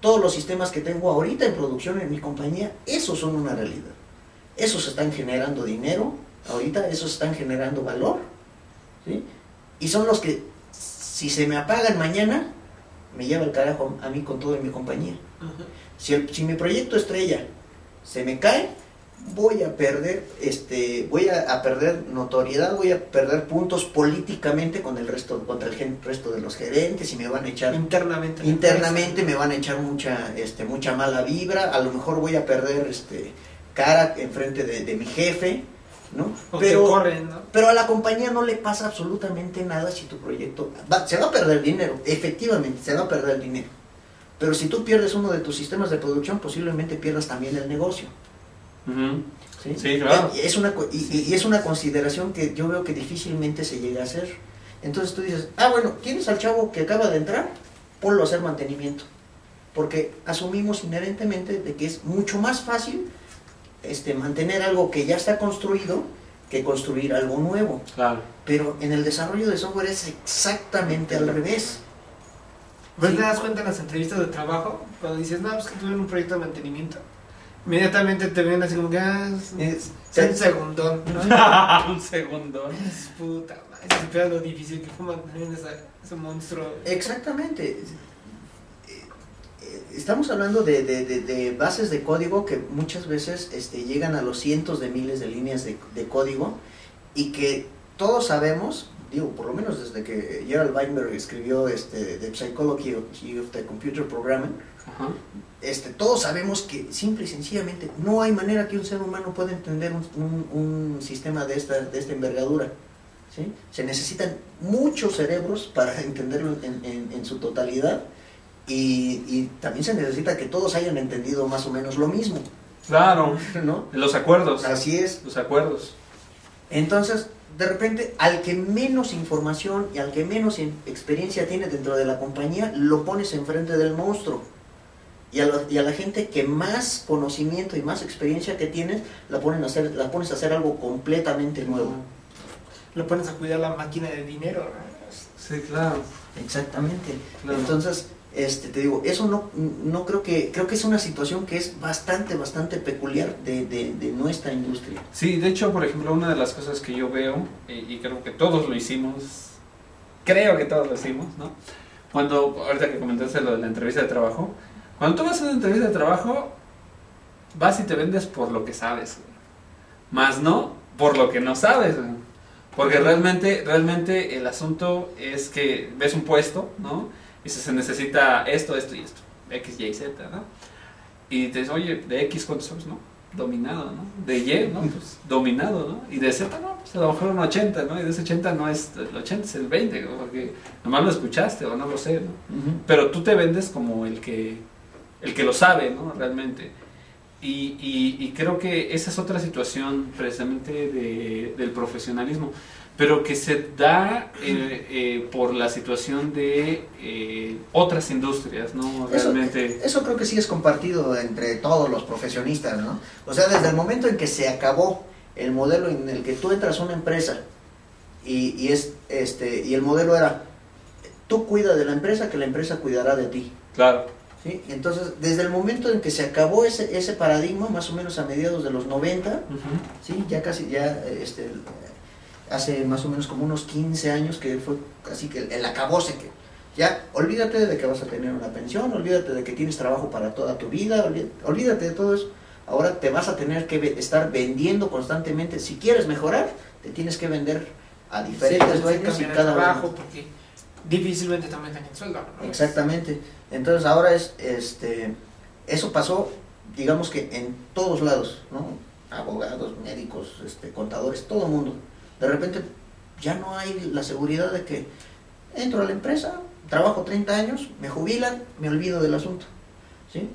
todos los sistemas que tengo ahorita en producción en mi compañía, esos son una realidad. Esos están generando dinero, ahorita esos están generando valor, ¿sí? Y son los que, si se me apagan mañana, me lleva el carajo a mí con todo en mi compañía. Si, el- si mi proyecto estrella se me cae, voy a perder, este, voy a, a perder notoriedad, voy a perder puntos políticamente con el resto, contra el gen- resto de los gerentes y me van a echar Internamente. internamente me van a echar mucha este mucha mala vibra a lo mejor voy a perder este cara enfrente de, de mi jefe no O pero corren, ¿no? pero a la compañía no le pasa absolutamente nada si tu proyecto va- se va a perder dinero efectivamente se va a perder dinero pero si tú pierdes uno de tus sistemas de producción posiblemente pierdas también el negocio. ¿sí? Sí, claro. Y es una, y es una consideración que yo veo que difícilmente se llega a hacer. Entonces tú dices, ah, bueno, tienes al chavo que acaba de entrar, ponlo a hacer mantenimiento. Porque asumimos inherentemente de que es mucho más fácil este, mantener algo que ya está construido que construir algo nuevo. Claro. Pero en el desarrollo de software es exactamente al revés. Pues Sí. te das cuenta en las entrevistas de trabajo, cuando dices, no, pues que tuve un proyecto de mantenimiento. Inmediatamente te ven así como que, ah, es, Es- es un segundón, ¿no? [laughs] Un segundo. Es puta madre, supera lo difícil que fue mantener ese monstruo. Exactamente. Estamos hablando de, de- de- de bases de código que muchas veces este, llegan a los cientos de miles de líneas de, de código y que todos sabemos, digo, por lo menos desde que Gerald Weinberg escribió este, The Psychology of the Computer Programming, Ajá. este, todos sabemos que simple y sencillamente no hay manera que un ser humano pueda entender un, un- un sistema de esta, de esta envergadura. ¿sí? Se necesitan muchos cerebros para [laughs] entenderlo en, en- en su totalidad y, y también se necesita que todos hayan entendido más o menos lo mismo. Claro, ¿no? Los acuerdos. Así es. Los acuerdos. Entonces, de repente, al que menos información y al que menos experiencia tiene dentro de la compañía, lo pones enfrente del monstruo. Y a, y a, la gente que más conocimiento y más experiencia que tienes, la, ponen a hacer, la pones a hacer algo completamente nuevo. Lo pones a cuidar la máquina de dinero. Sí, claro. Exactamente. Entonces, este, te digo, eso no, no creo que, creo que es una situación que es bastante, bastante peculiar de, de, nuestra industria. Sí, de hecho, por ejemplo, una de las cosas que yo veo, y, creo que todos lo hicimos, creo que todos lo hicimos, ¿no? Cuando, ahorita que comentaste lo de la entrevista de trabajo, cuando tú vas a una entrevista de trabajo, vas y te vendes por lo que sabes, más no por lo que no sabes, porque realmente, realmente el asunto es que ves un puesto, ¿no? Y se necesita esto, esto y esto, X, Y, Z, ¿no? Y te dices, oye, de X cuántos sabes, ¿no? Dominado, ¿no? De Y, ¿no? Pues dominado, ¿no? Y de Z, no, pues a lo mejor un 80, ¿no? Y de ese 80 no es el 80, es el 20, ¿no? porque nomás lo escuchaste o no lo sé, ¿no? Pero tú te vendes como el que, el que lo sabe, ¿no? Realmente. Y, y, creo que esa es otra situación precisamente de, del profesionalismo pero que se da eh, eh, por la situación de eh, otras industrias, ¿no? Realmente. Eso, creo que sí es compartido entre todos los profesionistas, ¿no? O sea, desde el momento en que se acabó el modelo en el que tú entras a una empresa y, y es este y el modelo era tú cuida de la empresa que la empresa cuidará de ti. Claro. ¿Sí? Entonces, desde el momento en que se acabó ese, ese paradigma, más o menos a mediados de los 90, ¿sí? ya casi, ya este, hace más o menos como unos 15 años que fue así que el acabose que ya olvídate de que vas a tener una pensión, olvídate de que tienes trabajo para toda tu vida, olvídate de todo eso. Ahora te vas a tener que estar vendiendo constantemente. Si quieres mejorar, te tienes que vender a diferentes sí, y cada trabajo porque difícilmente te aumentan el sueldo. Exactamente. Entonces ahora es este eso pasó digamos que en todos lados, ¿no? Abogados, médicos, este, contadores, todo el mundo de repente ya no hay la seguridad de que entro a la empresa, trabajo 30 años, me jubilan, me olvido del asunto. ¿sí?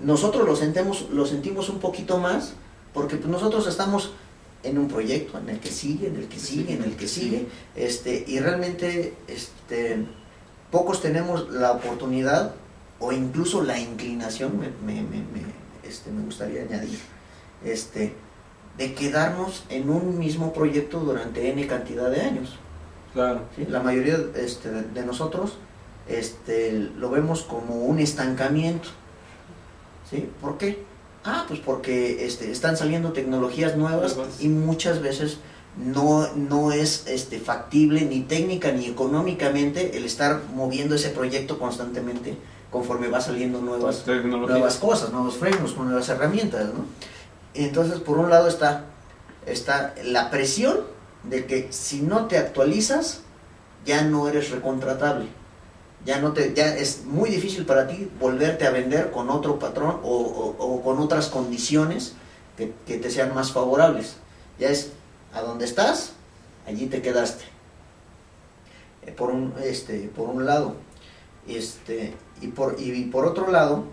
Nosotros lo sentimos, lo sentimos un poquito más porque pues, nosotros estamos en un proyecto en el que sigue, en el que sigue, en el que sigue, este, y realmente este, pocos tenemos la oportunidad o incluso la inclinación, me, me, me, este, me gustaría añadir, este, de quedarnos en un mismo proyecto durante N cantidad de años. Claro. La mayoría este, de nosotros este, lo vemos como un estancamiento. ¿Sí? ¿Por qué? Ah, pues porque este, están saliendo tecnologías nuevas y muchas veces no, no es este, factible ni técnica ni económicamente el estar moviendo ese proyecto constantemente conforme va saliendo nuevas, nuevas cosas, nuevos frenos, nuevas herramientas. ¿no? Entonces, por un lado está, está la presión de que si no te actualizas, ya no eres recontratable. Ya, no te, ya es muy difícil para ti volverte a vender con otro patrón o, con otras condiciones que, que, te sean más favorables. Ya es a donde estás, allí te quedaste. Eh, por, un, este, por un lado. Este, y, por, y por otro lado,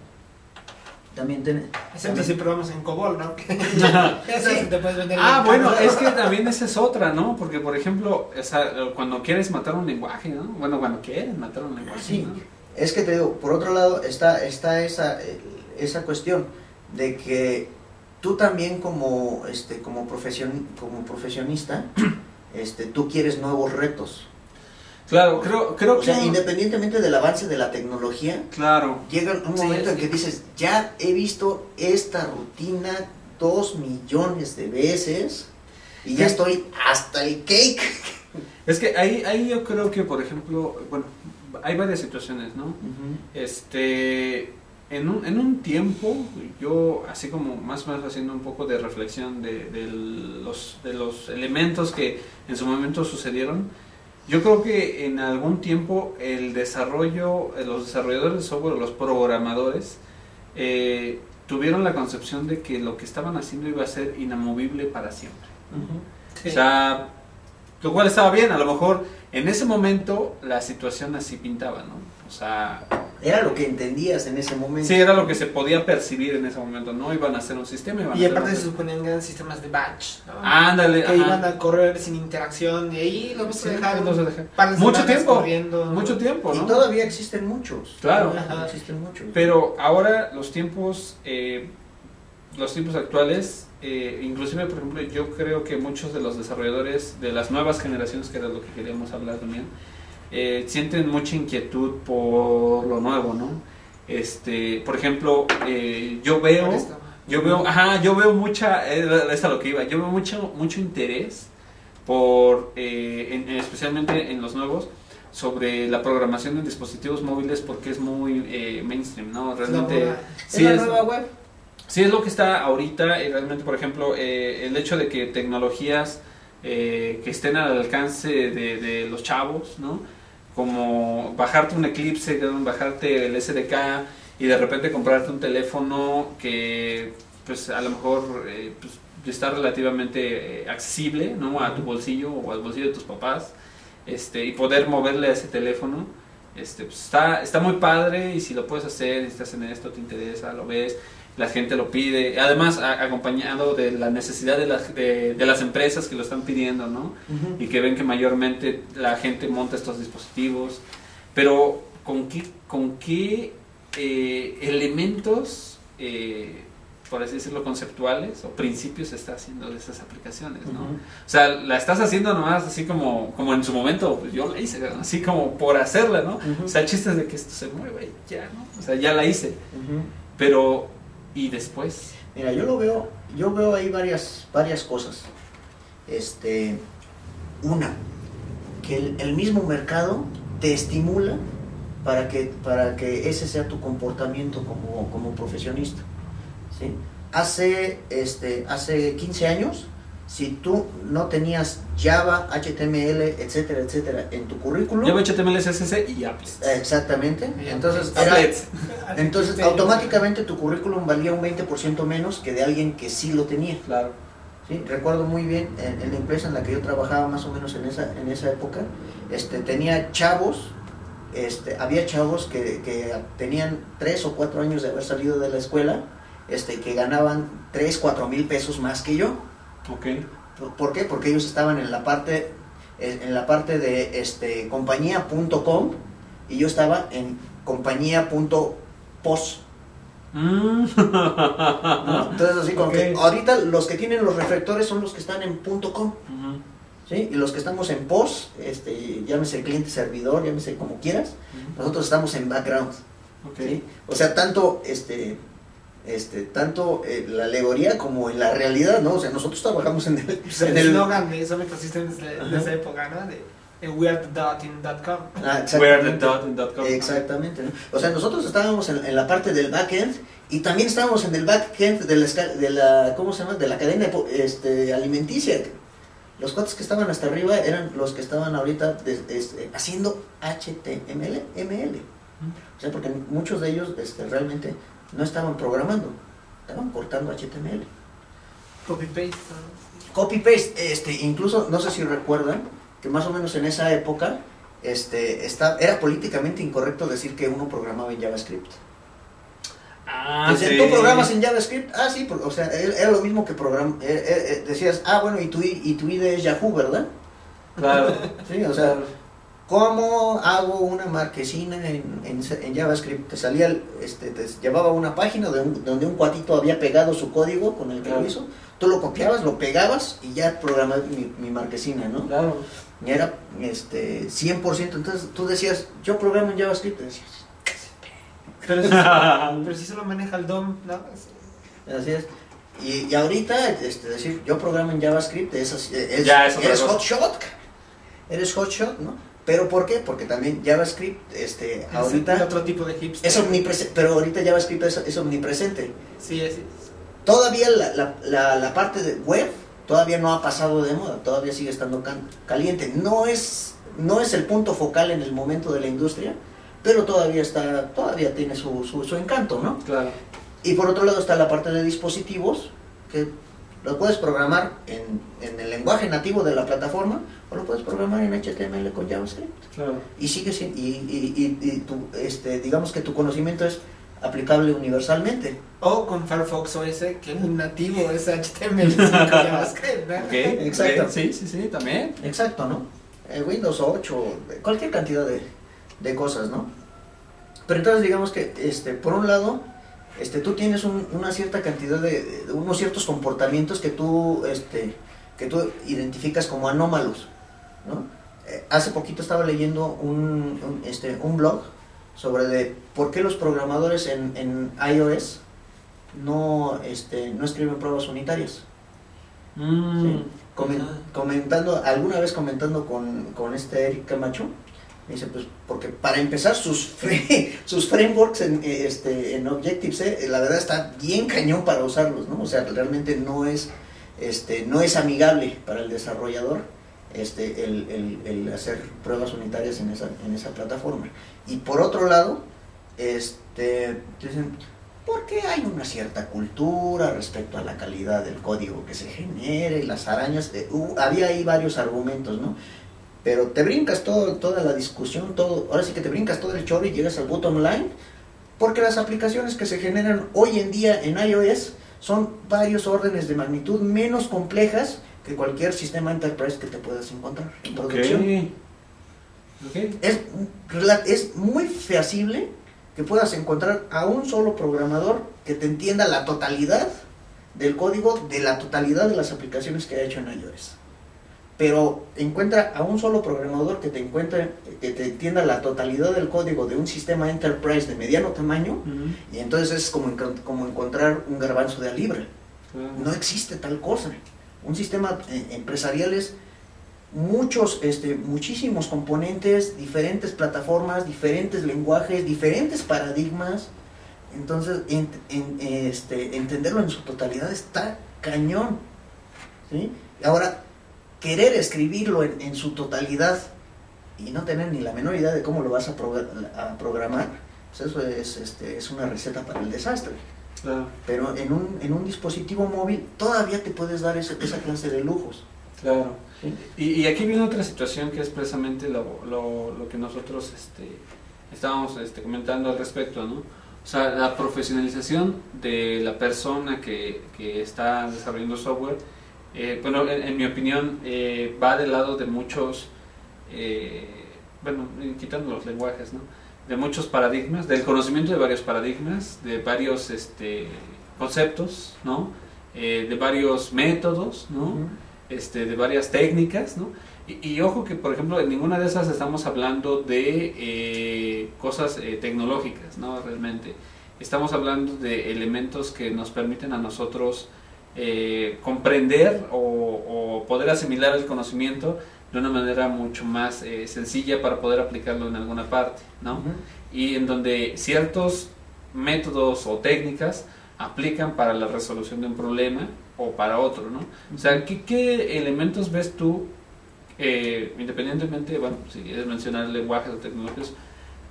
también tiene. Excepto si probamos en COBOL, ¿no? [laughs] [laughs] Ah, bueno, es que [laughs] también esa es otra, ¿no? Porque, por ejemplo, cuando quieres matar un lenguaje, ¿no? Bueno, cuando quieres matar un lenguaje. Sí, es que te digo, por otro lado está, está esa, esa cuestión de que tú también como, este, como, profesion, como profesionista, este, tú quieres nuevos retos. Claro, creo, creo o sea, independientemente del avance de la tecnología, claro. llega un momento en que dices, ya he visto esta rutina dos millones de veces y ya estoy hasta el cake. [laughs] Es que ahí, ahí yo creo que, por ejemplo, bueno, hay varias situaciones, ¿no? Este, en un, en un tiempo, yo así como más menos haciendo un poco de reflexión de, de, los, de los elementos que en su momento sucedieron, yo creo que en algún tiempo el desarrollo, eh, los desarrolladores de software, los programadores, eh, tuvieron la concepción de que lo que estaban haciendo iba a ser inamovible para siempre. O sea, lo cual estaba bien, a lo mejor en ese momento la situación así pintaba, ¿no? O sea, Era lo que entendías en ese momento. Sí, era lo que se podía percibir en ese momento, ¿no? Iban a hacer un sistema. Iban y a aparte se suponían que eran sistemas de batch, ¿no? Ándale, que ajá. iban a correr sin interacción y ahí lo Sí, a dejar no Mucho tiempo, corriendo. mucho tiempo, Y ¿no? todavía existen muchos. Claro. Todavía existen muchos. Pero ahora los tiempos, eh, los tiempos actuales, eh, inclusive por ejemplo, yo creo que muchos de los desarrolladores de las nuevas generaciones, que era lo que queríamos hablar también, eh, sienten mucha inquietud por lo nuevo, ¿no? Este, por ejemplo, eh, yo veo, yo veo, ajá, yo veo mucha, eh, es a lo que iba, yo veo mucho, mucho interés por, eh, en- en- especialmente en los nuevos, sobre la programación en dispositivos móviles porque es muy eh, mainstream, ¿no? La Realmente, sí es la es- nueva web. Sí, es lo que está ahorita y realmente, por ejemplo, el hecho de que tecnologías eh, que estén al alcance de, de los chavos, ¿no? Como bajarte un Eclipse, bajarte el SDK y de repente comprarte un teléfono que, pues, a lo mejor eh, pues, está relativamente eh, accesible, ¿no? A tu bolsillo o al bolsillo de tus papás, este, y poder moverle a ese teléfono, este, pues, está, está muy padre y si lo puedes hacer, estás en esto, te interesa, lo ves, la gente lo pide, además a- acompañado de la necesidad de las, de, de las empresas que lo están pidiendo, ¿no? Y que ven que mayormente la gente monta estos dispositivos, pero ¿con qué, con qué eh, elementos, eh, por así decirlo, conceptuales o principios se está haciendo de esas aplicaciones, ¿no? O sea, la estás haciendo nomás así como, como en su momento, pues yo la hice, ¿no? así como por hacerla, ¿no? O sea, el chiste es de que esto se mueve y ya, ¿no? O sea, ya la hice. Pero, ¿y después? Mira, yo lo veo, yo veo ahí varias, varias cosas. Este, una, que el, mismo mercado te estimula para que, para que ese sea tu comportamiento como, como profesionista. ¿sí? Hace, este, hace 15 años, si tú no tenías Java, HTML, etcétera, etcétera, en tu currículum, Yo HTML, CSS y Applets. exactamente, Bien. entonces era, entonces automáticamente tu currículum valía un 20% menos que de alguien que sí lo tenía. Claro. ¿sí? Recuerdo muy bien en, en la empresa en la que yo trabajaba más o menos en esa, en esa época, este, tenía chavos, este, había chavos que, que tenían 3 o 4 años de haber salido de la escuela, este, que ganaban 3, 4 mil pesos más que yo. Ok. ¿Por- ¿Por qué? Porque ellos estaban en la parte, en la parte de este, compañía.com y yo estaba en compañía.pos. Mm. ¿no? Entonces así como que ahorita los que tienen los reflectores son los que están en .com. Ujú. ¿sí? Y los que estamos en POS, este, llámese cliente servidor, llámese como quieras, nosotros estamos en background. Ok. ¿sí? O sea, tanto este este tanto eh, la alegoría como en la realidad, ¿no? O sea, nosotros trabajamos en el, Pues en el eslogan de Summit Systems de, de esa época, ¿no? De, weird.in.com. Ah, exactamente. the dot in dot com. Exactamente. ¿no? O sea, nosotros estábamos en, en la parte del backend y también estábamos en el backend de la, de la ¿cómo se llama? De la cadena este, alimenticia. Los cuates que estaban hasta arriba eran los que estaban ahorita este, haciendo HTML, ML. O sea, porque muchos de ellos este, realmente no estaban programando, estaban cortando HTML. Copy paste. Copy paste, este, incluso no sé si recuerdan que más o menos en esa época este, está, era políticamente incorrecto decir que uno programaba en JavaScript. Ah, sí. ¿Tú programas en JavaScript? Ah, sí, por- o sea, era lo mismo que program eh, eh, eh, decías, ah, bueno, y tu, y tu ID es Yahoo, ¿verdad? Claro. Sí, o sea, ¿cómo hago una marquesina en, en, en JavaScript? Te salía, el- este, te llevaba una página de un- donde un cuatito había pegado su código con el que Claro. lo hizo, tú lo copiabas, lo pegabas y ya programabas mi, mi marquesina, ¿no? Claro. Y era este, 100%, entonces tú decías, yo programo en JavaScript, y decías, Pero, si, [laughs] pero si solo maneja el DOM, ¿no? Así es. Y, y ahorita, este, decir, yo programo en JavaScript, es, así, es- Ya, es hotshot. Eres hotshot, ¿no? ¿Pero por qué? Porque también JavaScript, este, es ahorita otro tipo de hipster. es omnipresente, pero ahorita JavaScript es, es omnipresente. Sí, es. Todavía la, la, la, la parte de web todavía no ha pasado de moda, todavía sigue estando caliente. No es, no es el punto focal en el momento de la industria, pero todavía está, todavía tiene su, su, su encanto, ¿no? Claro. Y por otro lado está la parte de dispositivos, que Lo puedes programar en, en, el lenguaje nativo de la plataforma o lo puedes programar en HTML con JavaScript. Claro. Y sigue y, y, y, tu, este, digamos que tu conocimiento es aplicable universalmente. O con Firefox OS, que es nativo es HTML [laughs] con JavaScript. ¿no? Exacto. Sí, sí, sí, también. Exacto, ¿no? Eh, Windows 8, cualquier cantidad de, de cosas, ¿no? Pero entonces digamos que, este, por un lado, este, tú tienes una cierta cantidad de, unos ciertos comportamientos que tú, este, que tú identificas como anómalos, ¿no? Eh, hace poquito estaba leyendo un, este, un blog sobre de por qué los programadores en, en iOS no, este, no escriben pruebas unitarias. Mm. comentando, alguna vez comentando con, con este Eric Camacho, me dice, pues, porque para empezar sus, [laughs] sus frameworks en, eh, este, en Objective-C, eh, la verdad está bien cañón para usarlos, ¿no? O sea, realmente no es, este, no es amigable para el desarrollador este, el, el, el hacer pruebas unitarias en esa, en esa plataforma. Y por otro lado, este, dicen, porque hay una cierta cultura respecto a la calidad del código que se genere, las arañas, eh, había ahí varios argumentos, ¿no? Pero te brincas todo, toda la discusión, todo, ahora sí que te brincas todo el chorro y llegas al bottom line, porque las aplicaciones que se generan hoy en día en iOS son varios órdenes de magnitud menos complejas que cualquier sistema enterprise que te puedas encontrar en producción. Es, es muy feasible que puedas encontrar a un solo programador que te entienda la totalidad del código de la totalidad de las aplicaciones que ha hecho en iOS pero encuentra a un solo programador que te encuentre, que te entienda la totalidad del código de un sistema enterprise de mediano tamaño, y entonces es como, como encontrar un garbanzo de libre. No existe tal cosa. Un sistema eh, empresarial es muchos, este, muchísimos componentes, diferentes plataformas, diferentes lenguajes, diferentes paradigmas. Entonces, este, entenderlo en su totalidad está cañón. ¿sí? Ahora, querer escribirlo en, su totalidad y no tener ni la menor idea de cómo lo vas a, programar, pues eso es, este, es una receta para el desastre. Pero en un, en un dispositivo móvil todavía te puedes dar esa, esa clase de lujos. Claro. Y, aquí viene otra situación que es precisamente lo, lo, que nosotros este, estábamos este, comentando al respecto, ¿no? O sea, la profesionalización de la persona que, que está desarrollando software eh, bueno, en, mi opinión, eh, va del lado de muchos, eh, bueno, quitando los lenguajes, ¿no? De muchos paradigmas, del conocimiento de varios paradigmas, de varios este, conceptos, ¿no? de varios métodos, ¿no? este, de varias técnicas, ¿no? Y, ojo que, por ejemplo, en ninguna de esas estamos hablando de cosas tecnológicas, ¿no? Realmente. Estamos hablando de elementos que nos permiten a nosotros eh, comprender o, poder asimilar el conocimiento de una manera mucho más eh, sencilla para poder aplicarlo en alguna parte, ¿no? Y en donde ciertos métodos o técnicas aplican para la resolución de un problema o para otro, ¿no? O sea, ¿qué, elementos ves tú, eh, independientemente, bueno, si quieres mencionar lenguajes o tecnologías,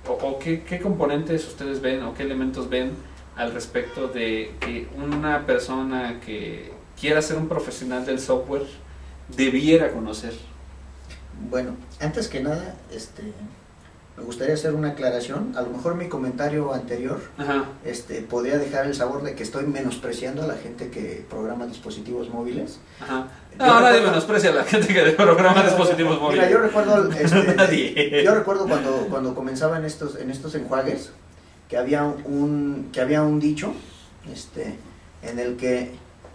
o, qué, qué componentes ustedes ven o qué elementos ven al respecto de que una persona que quiera ser un profesional del software debiera conocer? Bueno, antes que nada, este, me gustaría hacer una aclaración. A lo mejor mi comentario anterior este, podría dejar el sabor de que estoy menospreciando a la gente que programa dispositivos móviles. Ajá. No, nadie menosprecia a la gente que programa dispositivos móviles. Mira, yo recuerdo, [laughs] este, yo recuerdo cuando, cuando comenzaba en estos, en estos enjuagues, que había un, que había un dicho este, en el que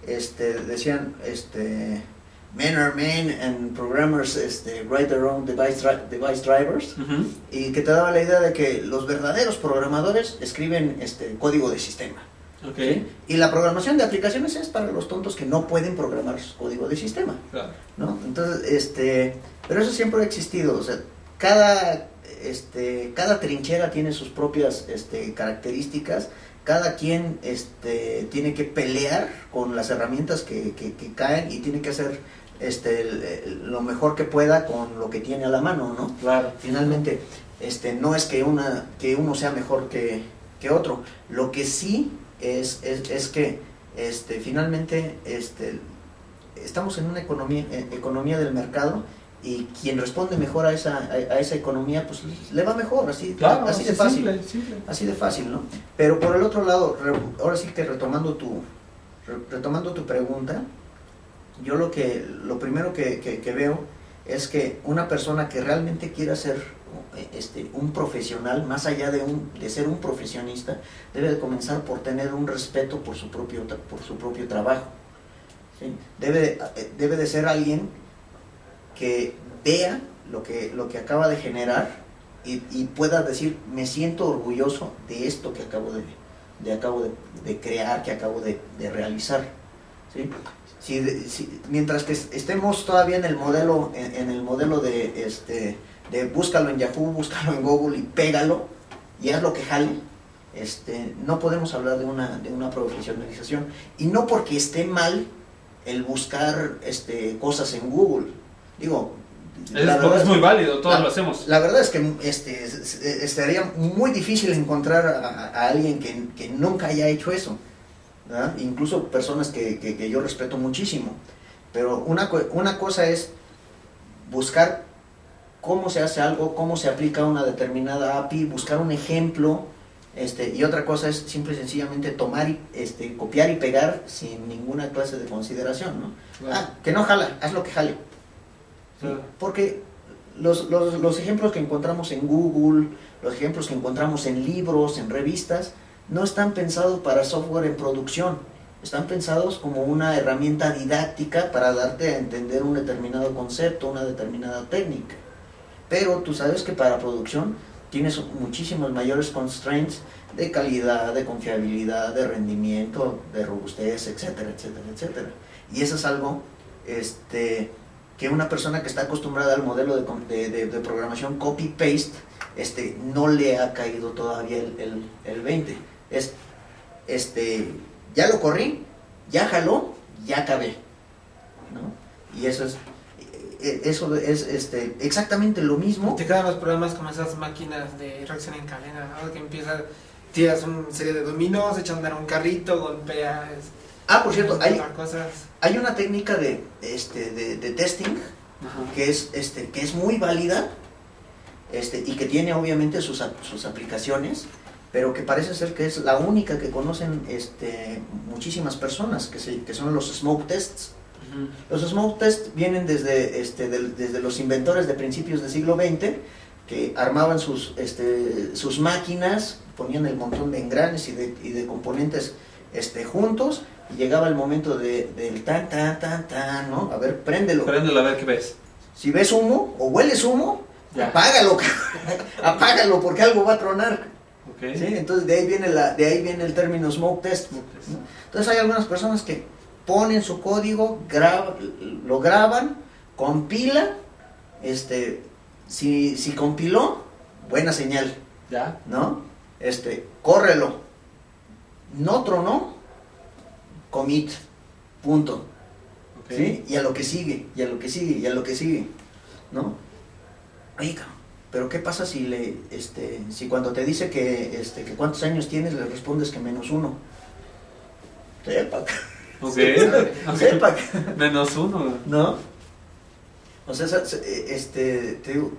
este, decían este, men are men and programmers este, write their own device, device drivers y que te daba la idea de que los verdaderos programadores escriben este, código de sistema. Y la programación de aplicaciones es para los tontos que no pueden programar su código de sistema. ¿no? Entonces, este, pero eso siempre ha existido. O sea, cada, este, cada trinchera tiene sus propias este, características, cada quien este, tiene que pelear con las herramientas que, caen y tiene que hacer este, lo mejor que pueda con lo que tiene a la mano, ¿no? Claro. Finalmente, este, no es que, una, que uno sea mejor que, otro, lo que sí es, es, es que este, finalmente este, estamos en una economía, eh, economía del mercado y quien responde mejor a esa, a, esa economía, pues le va mejor, así, así de fácil. Así de fácil, ¿no? Pero por el otro lado, ahora sí que retomando tu, retomando tu pregunta, yo lo que lo primero que, que, veo es que una persona que realmente quiera ser este, un profesional, más allá de, un, de ser un profesionista, debe de comenzar por tener un respeto por su propio, por su propio trabajo. Debe, de, debe de ser alguien que vea lo que, lo que acaba de generar y, pueda decir, me siento orgulloso de esto que acabo de, de acabo de, crear, que acabo de, realizar. ¿sí? Si, mientras que estemos todavía en el modelo, en, el modelo de, este, de búscalo en Yahoo, [laughs] búscalo en Google y pégalo, y haz lo que jale, este, no podemos hablar de una, de una profesionalización. Y no porque esté mal el buscar este, cosas en Google. Digo, es, muy válido, todos lo hacemos. La verdad es que este, estaría muy difícil encontrar a, alguien que, nunca haya hecho eso. Incluso personas que, yo respeto muchísimo. Pero una, una cosa es buscar cómo se hace algo, cómo se aplica una determinada API, buscar un ejemplo. Este, y otra cosa es simple y sencillamente tomar y este, copiar y pegar sin ninguna clase de consideración. ¿no? Ah, que no jala, haz lo que jale porque los, los, ejemplos que encontramos en Google, los ejemplos que encontramos en libros, en revistas, no están pensados para software en producción. Están pensados como una herramienta didáctica para darte a entender un determinado concepto, una determinada técnica. Pero tú sabes que para producción tienes muchísimos mayores constraints de calidad, de confiabilidad, de rendimiento, de robustez, etcétera, etcétera, etcétera. Y eso es algo este, que una persona que está acostumbrada al modelo de, de, programación copy-paste este, no le ha caído todavía el, el, 20. Es, este, ya lo corrí, ya jaló, ya acabé. ¿no? Y eso es, e, eso es este, exactamente lo mismo. Te quedan los problemas con esas máquinas de reacción en cadena, que empieza, tiras una serie de dominos, echas a un carrito, golpeas Ah, por cierto, hay, hay una técnica de, este, de, testing que es, este, que es muy válida este, y que tiene obviamente sus, sus aplicaciones, pero que parece ser que es la única que conocen este, muchísimas personas, que, se, que son los smoke tests. Los smoke tests vienen desde, este, desde los inventores de principios del siglo XX, que armaban sus, este, sus máquinas, ponían el montón de engranes y de, y de componentes este, juntos llegaba el momento de, del tan, tan, tan, tan, ¿no? A ver, préndelo. Préndelo a ver qué ves. Si ves humo o hueles humo, apágalo, [laughs] apágalo porque algo va a tronar. Okay. ¿Sí? Entonces de ahí viene la, de ahí viene el término smoke test. Entonces hay algunas personas que ponen su código, lo graban, compila, este, si, si compiló, buena señal. Ya. ¿No? Este, córrelo. No tronó, commit, punto. ¿Sí? Y a lo que sigue, y a lo que sigue, y a lo que sigue, ¿no? Oiga, pero ¿qué pasa si le, este, si cuando te dice que, este, que cuántos años tienes, le respondes que menos uno? Sepa. [laughs] Ok. Sepa. Menos uno. ¿No? O sea, este, te digo,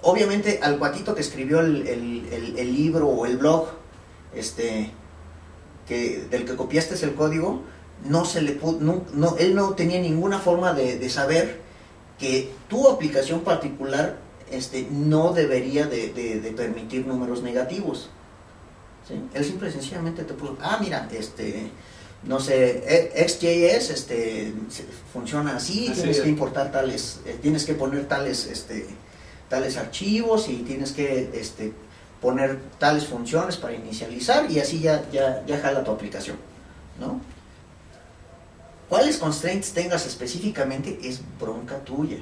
obviamente al cuatito que escribió el, el, el libro o el blog, este, que, del que copiaste el código, no se le no, no, él no tenía ninguna forma de, saber que tu aplicación particular este, no debería de, permitir números negativos. Él simple y sencillamente te puso, ah, mira, este, no sé, e, XJS este, funciona así, tienes que importar tales, eh, tienes que poner tales, este, tales archivos y tienes que este, poner tales funciones para inicializar y así ya, ya, ya jala tu aplicación, ¿no? ¿Cuáles constraints tengas específicamente es bronca tuya?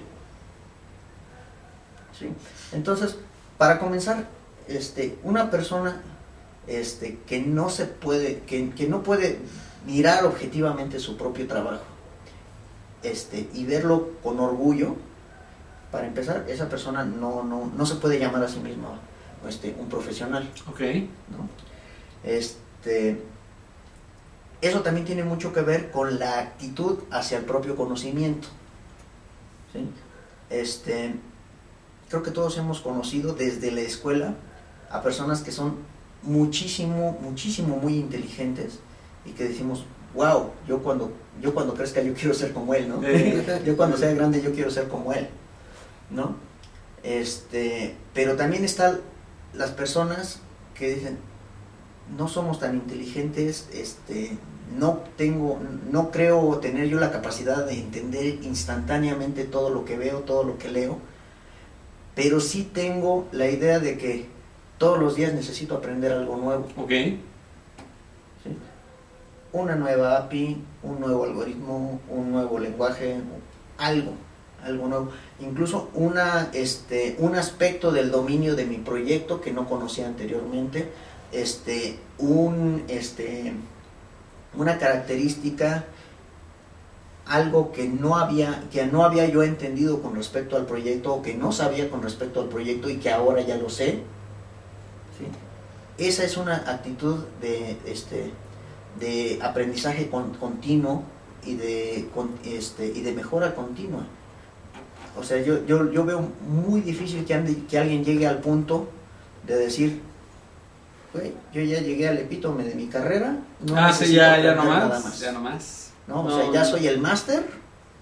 ¿Sí? Entonces, para comenzar, este, una persona este, que no se puede, que, que no puede mirar objetivamente su propio trabajo este, y verlo con orgullo, para empezar, esa persona no, no, no se puede llamar a sí misma este, un profesional. Ok. ¿no? Este, eso también tiene mucho que ver con la actitud hacia el propio conocimiento. ¿sí? Este, creo que todos hemos conocido desde la escuela a personas que son muchísimo, muchísimo muy inteligentes y que decimos, wow, yo cuando, yo cuando crezca yo quiero ser como él, ¿no? [laughs] yo cuando sea grande yo quiero ser como él, ¿no? Este, pero también están las personas que dicen, no somos tan inteligentes, este, no tengo, no creo tener yo la capacidad de entender instantáneamente todo lo que veo, todo lo que leo, pero sí tengo la idea de que todos los días necesito aprender algo nuevo. Ok. Una nueva API, un nuevo algoritmo, un nuevo lenguaje, algo, algo nuevo. Incluso una, este, un aspecto del dominio de mi proyecto que no conocía anteriormente, este, un, este, una característica, algo que no había, que no había yo entendido con respecto al proyecto o que no sabía con respecto al proyecto y que ahora ya lo sé. Esa es una actitud de, este, de aprendizaje continuo y de, este, y de mejora continua. O sea, yo, yo, yo veo muy difícil que, que alguien llegue al punto de decir, yo ya llegué al epítome de mi carrera. No ah, sí, ya, ya no más, Ya no más. ¿no? O sea, ya soy el máster.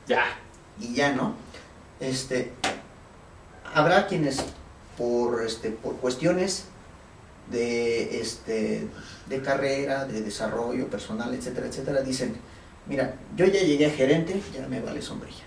Ya. Y ya, ¿no? Este, habrá quienes por, este, por cuestiones de, este, de carrera, de desarrollo personal, etcétera, etcétera, dicen, mira, yo ya llegué a gerente, ya me vale sombrilla.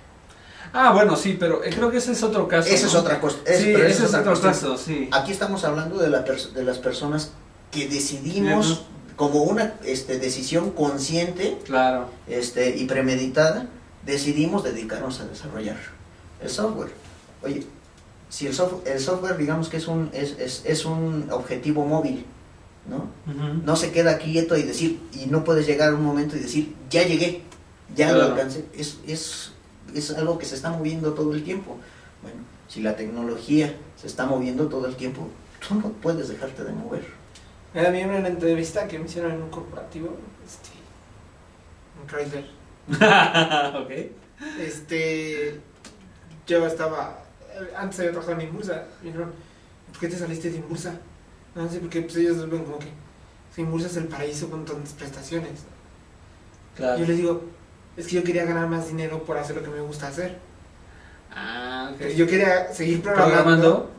Ah, bueno, sí, pero eh, creo que ese es otro caso. Ese es otra cosa. Sí, ese es, otro caso, sí. Aquí estamos hablando de, la de las personas que decidimos como una este, decisión consciente claro. este, y premeditada, decidimos dedicarnos a desarrollar el software. Oye, si el, el software digamos que es un, es, es, un objetivo móvil, ¿no? No se queda quieto y decir, y no puedes llegar a un momento y decir, ya llegué, ya lo alcancé. Es, es, es algo que se está moviendo todo el tiempo. Bueno, si la tecnología se está moviendo todo el tiempo, tú no puedes dejarte de mover. Era mí una entrevista que me hicieron en un corporativo, este, un Chrysler. [laughs] ok. Este, yo estaba, antes había trabajado en Impulsa, me dijeron, ¿por qué te saliste de Impulsa? No sé, porque pues ellos ven como que Impulsa es el paraíso con tantas prestaciones. Claro. Yo les digo, es que yo quería ganar más dinero por hacer lo que me gusta hacer. Ah, Yo quería seguir programando,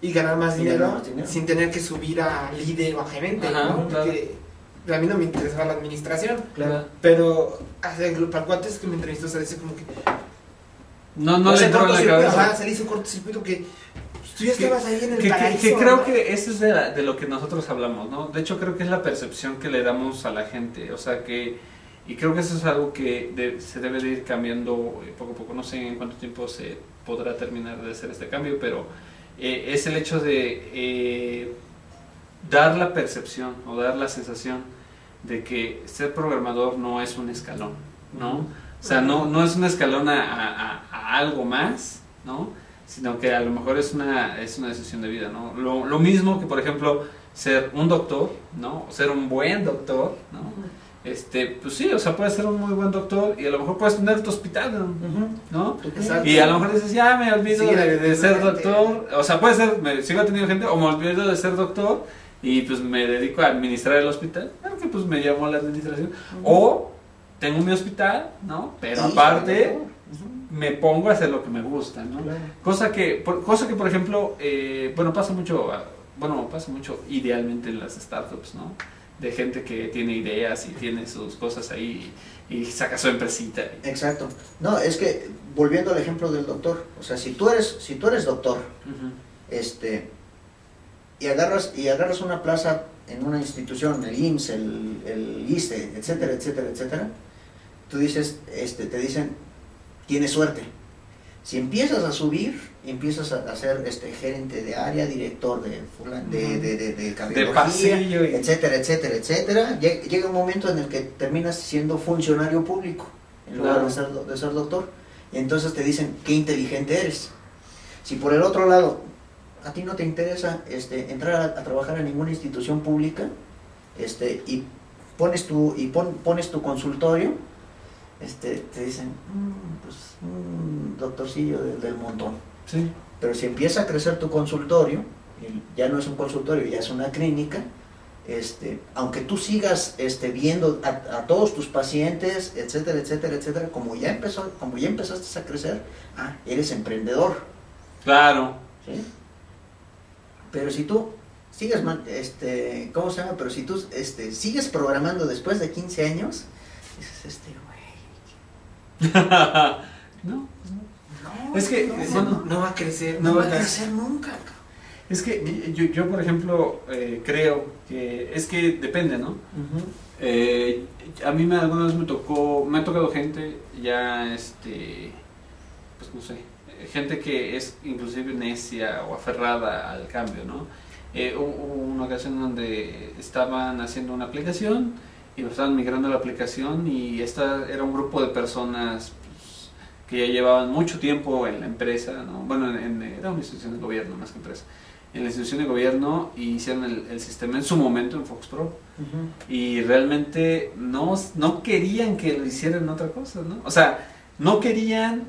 y ganar más dinero, sin tener que subir a líder o a gerente, Porque a mí no me interesaba la administración. Claro. Pero hace, para cuates que me entrevistó se dice como que... No, no le entró en la cabeza. se le hizo cortocircuito que pues, tú ya estabas ahí en el paraíso, que, creo que eso es de, de, lo que nosotros hablamos, ¿no? De hecho, creo que es la percepción que le damos a la gente. O sea, que y creo que eso es algo que se debe de ir cambiando eh, poco a poco. No sé en cuánto tiempo se podrá terminar de hacer este cambio, pero eh, es el hecho de eh, dar la percepción o dar la sensación de que ser programador no es un escalón, ¿no? O sea, no, no es un escalón a, algo más, ¿no? Sino que a lo mejor es una, es una decisión de vida, ¿no? Lo, lo mismo que, por ejemplo, ser un doctor, ¿no? Ser un buen doctor, ¿no? Este, pues sí, o sea, puedes ser un muy buen doctor y a lo mejor puedes tener tu hospital, ¿no? Y a lo mejor dices, ya me olvido de, ser doctor, o sea, puede ser, me sigo teniendo gente, o me olvido de ser doctor y pues me dedico a administrar el hospital, claro que pues me llamo a la administración, o tengo mi hospital, ¿no? Pero aparte me pongo a hacer lo que me gusta, ¿no? Cosa que, por, cosa que por ejemplo, eh, bueno, pasa mucho, bueno, pasa mucho idealmente en las startups, ¿no? De gente que tiene ideas y tiene sus cosas ahí y, saca su empresita. Exacto. No, es que volviendo al ejemplo del doctor, o sea, si tú eres si tú eres doctor, este y agarras y agarras una plaza en una institución, el IMSS, el, el ISTE, etcétera, etcétera, etcétera, tú dices, este, te dicen, tienes suerte. Si empiezas a subir, empiezas a, ser este gerente de área, director de de, de, de, cardiología, etcétera, etcétera, etcétera, llega un momento en el que terminas siendo funcionario público en lugar de, ser, de ser doctor. Y entonces te dicen qué inteligente eres. Si por el otro lado a ti no te interesa este, entrar a, trabajar en ninguna institución pública este, y pones tu, y pon- pones tu consultorio, este, te dicen, "Mm, pues, un doctorcillo del, del montón. Sí. Pero si empieza a crecer tu consultorio, ya no es un consultorio, ya es una clínica, este, aunque tú sigas este, viendo a, a todos tus pacientes, etcétera, etcétera, etcétera, como ya empezó, como ya empezaste a crecer, ah, eres emprendedor, Claro. ¿sí? Pero si tú sigues, este, ¿cómo se llama? Pero si tú este, sigues programando después de 15 años, dices, este, güey, [laughs] no, No, Es que, no, va a crecer. no va a nunca. crecer nunca. cabrón. Es que yo, yo, por ejemplo, eh, creo que es que depende, ¿no? Ujú. Eh, a mí me, alguna vez me tocó, me ha tocado gente ya, este, pues no sé, gente que es inclusive necia o aferrada al cambio, ¿no? Eh, hubo una ocasión donde estaban haciendo una aplicación y estaban migrando la aplicación y esta era un grupo de personas que ya llevaban mucho tiempo en la empresa, ¿no? Bueno, en- en- era una institución de gobierno más que empresa. En la institución de gobierno y hicieron el, el sistema en su momento en Fox Pro Ujú. y realmente no, no querían que lo hicieran otra cosa, ¿no? O sea, no querían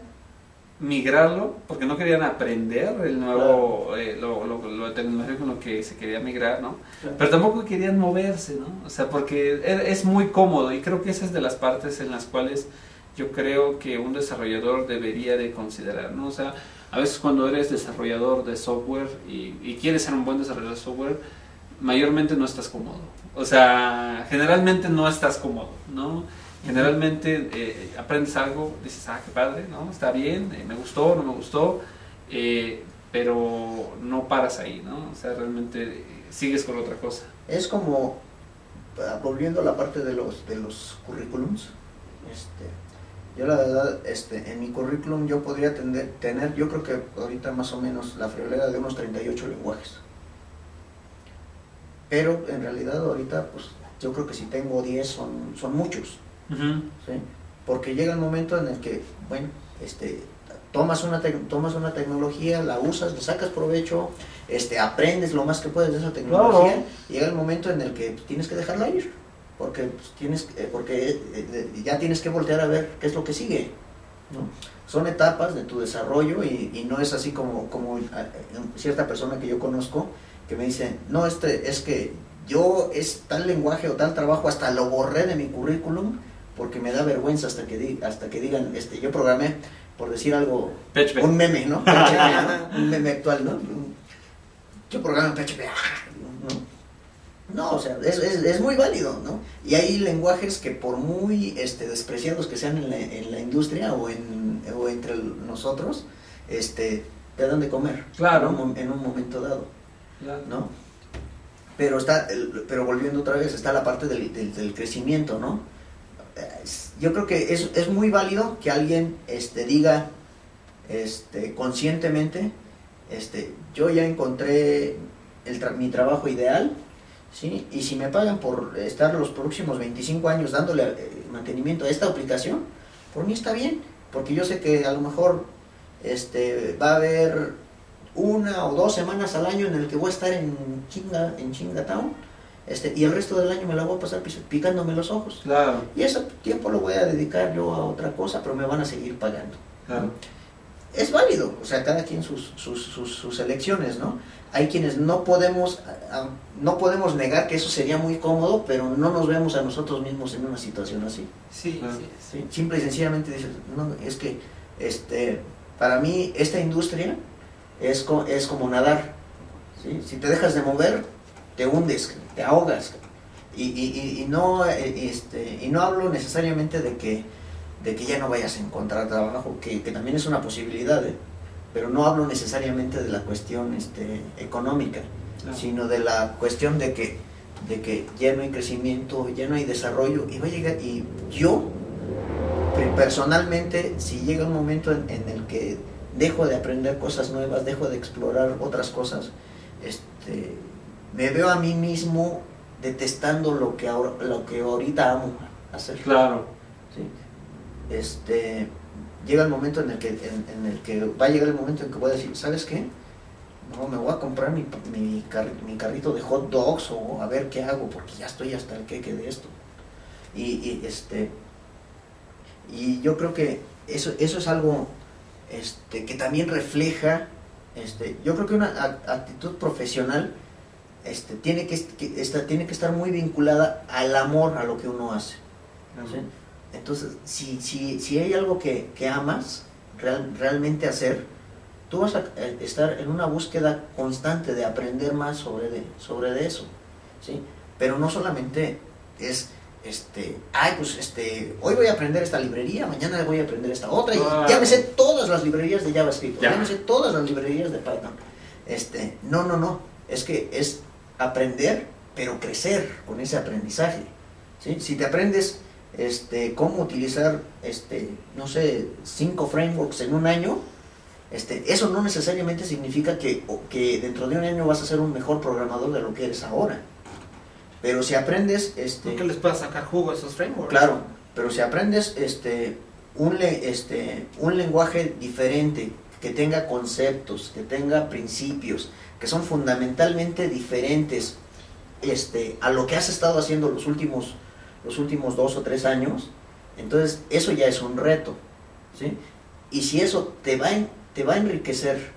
migrarlo porque no querían aprender el nuevo, eh, lo, lo, lo tecnología con lo que se quería migrar, ¿no? Claro. Pero tampoco querían moverse, ¿no? O sea, porque e- es muy cómodo y creo que esa es de las partes en las cuales yo creo que un desarrollador debería de considerar, ¿no? O sea, a veces cuando eres desarrollador de software y, quieres ser un buen desarrollador de software, mayormente no estás cómodo. O sea, generalmente no estás cómodo, ¿no? Generalmente eh, aprendes algo, dices, ah, qué padre, ¿no? Está bien, eh, me gustó, no me gustó, eh, pero no paras ahí, ¿no? O sea, realmente eh, sigues con otra cosa. Es como, ah, volviendo a la parte de los, de los currículums, este, yo la verdad, este, en mi currículum yo podría tender- tener, yo creo que ahorita más o menos la friolera de unos 38 lenguajes. Pero en realidad ahorita, pues yo creo que si tengo 10 son, son muchos. ¿sí? Porque llega el momento en el que, bueno, este, tomas una, tomas una tecnología, la usas, le sacas provecho, este, aprendes lo más que puedes de esa tecnología, Claro. y llega el momento en el que pues, tienes que dejarla ir, porque, pues, tienes, eh, porque eh, eh, ya tienes que voltear a ver qué es lo que sigue. ¿no? Son etapas de tu desarrollo y, y no es así como, como eh, cierta persona que yo conozco que me dice, no, este, es que yo es tal lenguaje o tal trabajo, hasta lo borré de mi currículum porque me da vergüenza hasta que, di- hasta que digan, este, yo programé, por decir algo, PHP. un meme, ¿no? PHP, ¿no? Un meme actual, ¿no? Yo programé en PHP. No, o sea, es, es, es muy válido, ¿no? Y hay lenguajes que por muy este, despreciados que sean en la, en la industria o, en, o entre nosotros, este, te dan de comer Claro. en un, mom- en un momento dado. Claro. ¿no? Pero está, pero volviendo otra vez, está la parte del, del- del crecimiento, ¿no? Yo creo que es, es muy válido que alguien este, diga este, conscientemente, este, yo ya encontré el tra- mi trabajo ideal, ¿sí? Y si me pagan por estar los próximos 25 años dándole eh, mantenimiento a esta aplicación, por mí está bien, porque yo sé que a lo mejor este, va a haber una o dos semanas al año en el que voy a estar en chinga en Chingatown este y el resto del año me la voy a pasar picándome los ojos Claro, y ese tiempo lo voy a dedicar yo a otra cosa pero me van a seguir pagando claro. es válido o sea cada quien sus sus, sus, sus elecciones no hay quienes no podemos no podemos negar que eso sería muy cómodo pero no nos vemos a nosotros mismos en una situación así Sí, Claro. sí, sí. Simple y sencillamente dices, no, es que este, para mí esta industria es, co- es como nadar. ¿sí? Si te dejas de mover, te hundes, te ahogas. Y, y- y- y no, eh, este, y no hablo necesariamente de que, de que ya no vayas a encontrar trabajo, que, que también es una posibilidad, ¿eh? Pero no hablo necesariamente de la cuestión este, económica claro. sino de la cuestión de que, de que ya no hay crecimiento, ya no hay desarrollo, y va a llegar, y yo, pe- personalmente, si llega un momento en, en el que dejo de aprender cosas nuevas, dejo de explorar otras cosas, este, me veo a mí mismo detestando lo que, ahora, lo que ahorita amo hacer. Claro. ¿sí? Este, llega el momento en el, que, en, en el que va a llegar el momento en que voy a decir, ¿sabes qué? No, me voy a comprar mi, mi, carri- mi carrito de hot dogs o a ver qué hago, porque ya estoy hasta el queque de esto. Y, este, y yo creo que eso, eso es algo este, que también refleja, este, yo creo que una actitud profesional este, tiene, que, que esta- tiene que estar muy vinculada al amor a lo que uno hace. ¿sí? Entonces, si, si, si hay algo que, que amas real- realmente hacer, tú vas a eh, estar en una búsqueda constante de aprender más sobre, de, sobre de eso. ¿sí? Pero no solamente es, este, ay, pues este, hoy voy a aprender esta librería, mañana voy a aprender esta otra, y Ah. ya me sé todas las librerías de JavaScript, Ya. ya me sé todas las librerías de Python. Este, no, no, no, es que es aprender, pero crecer con ese aprendizaje. ¿sí? Si te aprendes este, cómo utilizar, este, no sé, cinco frameworks en un año, este, eso no necesariamente significa que, que dentro de un año vas a ser un mejor programador de lo que eres ahora. Pero si aprendes, este, Nunca les puedas sacar jugo a esos frameworks. Claro, pero si aprendes este, un, le- este, un lenguaje diferente, que tenga conceptos, que tenga principios, que son fundamentalmente diferentes este, a lo que has estado haciendo los últimos, los últimos dos o tres años, entonces eso ya es un reto. ¿sí? Y si eso te va, en- te va a enriquecer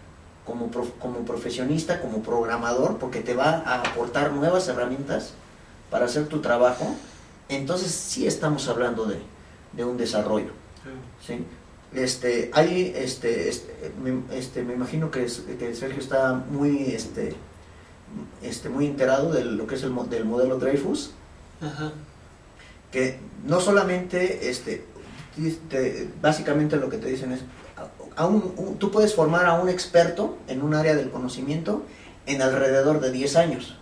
como, prof- como profesionista, como programador, porque te va a aportar nuevas herramientas para hacer tu trabajo, entonces sí estamos hablando de, de un desarrollo. ¿sí? Este, hay, este, este, me, este, me imagino que, es- que Sergio está muy, este, este, muy enterado de lo que es el del modelo Dreyfus, Ajá. Que no solamente, este, te- básicamente lo que te dicen es, a- un- un- tú puedes formar a un experto en un área del conocimiento en alrededor de 10 años.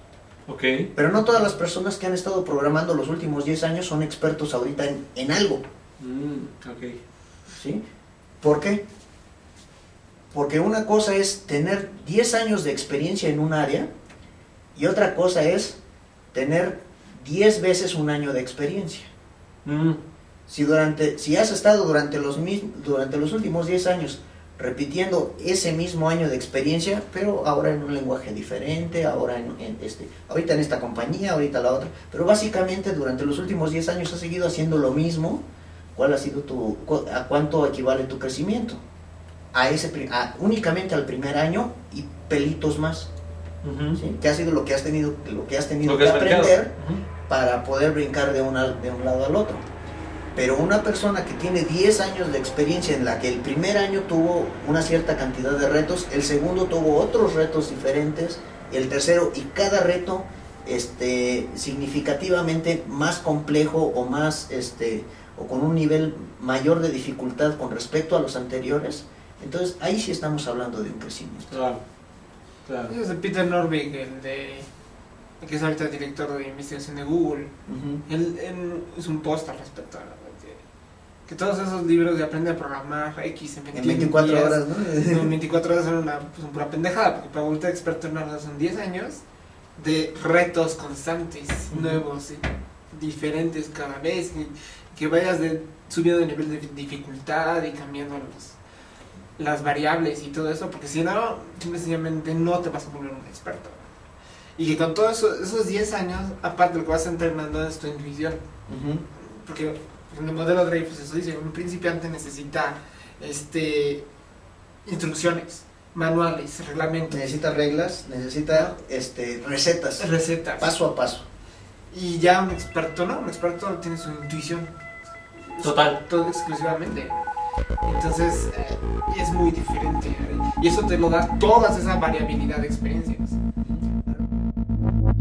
Ok. Pero no todas las personas que han estado programando los últimos 10 años son expertos ahorita en, en algo. Mm, ok. ¿sí? ¿Por qué? Porque una cosa es tener 10 años de experiencia en un área y otra cosa es tener 10 veces un año de experiencia. Mm, Si, durante, si has estado durante los, mis- durante los últimos 10 años repitiendo ese mismo año de experiencia, pero ahora en un lenguaje diferente, ahora en, en este, ahorita en esta compañía, ahorita la otra, pero básicamente durante los últimos 10 años has seguido haciendo lo mismo, ¿cuál ha sido tu, cu- a cuánto equivale tu crecimiento? A ese, a- únicamente al primer año y pelitos más. ¿sí? Que ha sido lo que has tenido, lo que has tenido Lo que aprender. Para poder brincar de, una, de un lado al otro. Pero una persona que tiene 10 años de experiencia en la que el primer año tuvo una cierta cantidad de retos, el segundo tuvo otros retos diferentes, el tercero y cada reto este, significativamente más complejo o más este, o con un nivel mayor de dificultad con respecto a los anteriores, entonces ahí sí estamos hablando de un crecimiento. Claro. Claro. Ese es de Peter Norvig, el de. El que es ahorita director de investigación de Google. Él, él hizo un post al respecto. ¿no? Que, que todos esos libros de aprende a programar X en 21 En 24 días, horas, en 24 horas son una, pues, una pura pendejada, porque para volverte experto en algo son 10 años de retos constantes, nuevos, y diferentes cada vez, y que vayas de, subiendo de nivel de dificultad y cambiando los, las variables y todo eso, porque si no, simple y sencillamente no te vas a volver un experto. Y que con todos eso- esos 10 años, aparte lo que vas entrenando es tu intuición. Porque en el modelo Dreyfus eso dice, un principiante necesita este instrucciones, manuales, reglamentos, Necesita reglas, necesita este, recetas, recetas. paso a paso. Y ya un experto no, un experto tiene su intuición. Total. Todo exclusivamente. Entonces eh, es muy diferente. ¿eh? Y eso te lo da toda esa variabilidad de experiencias.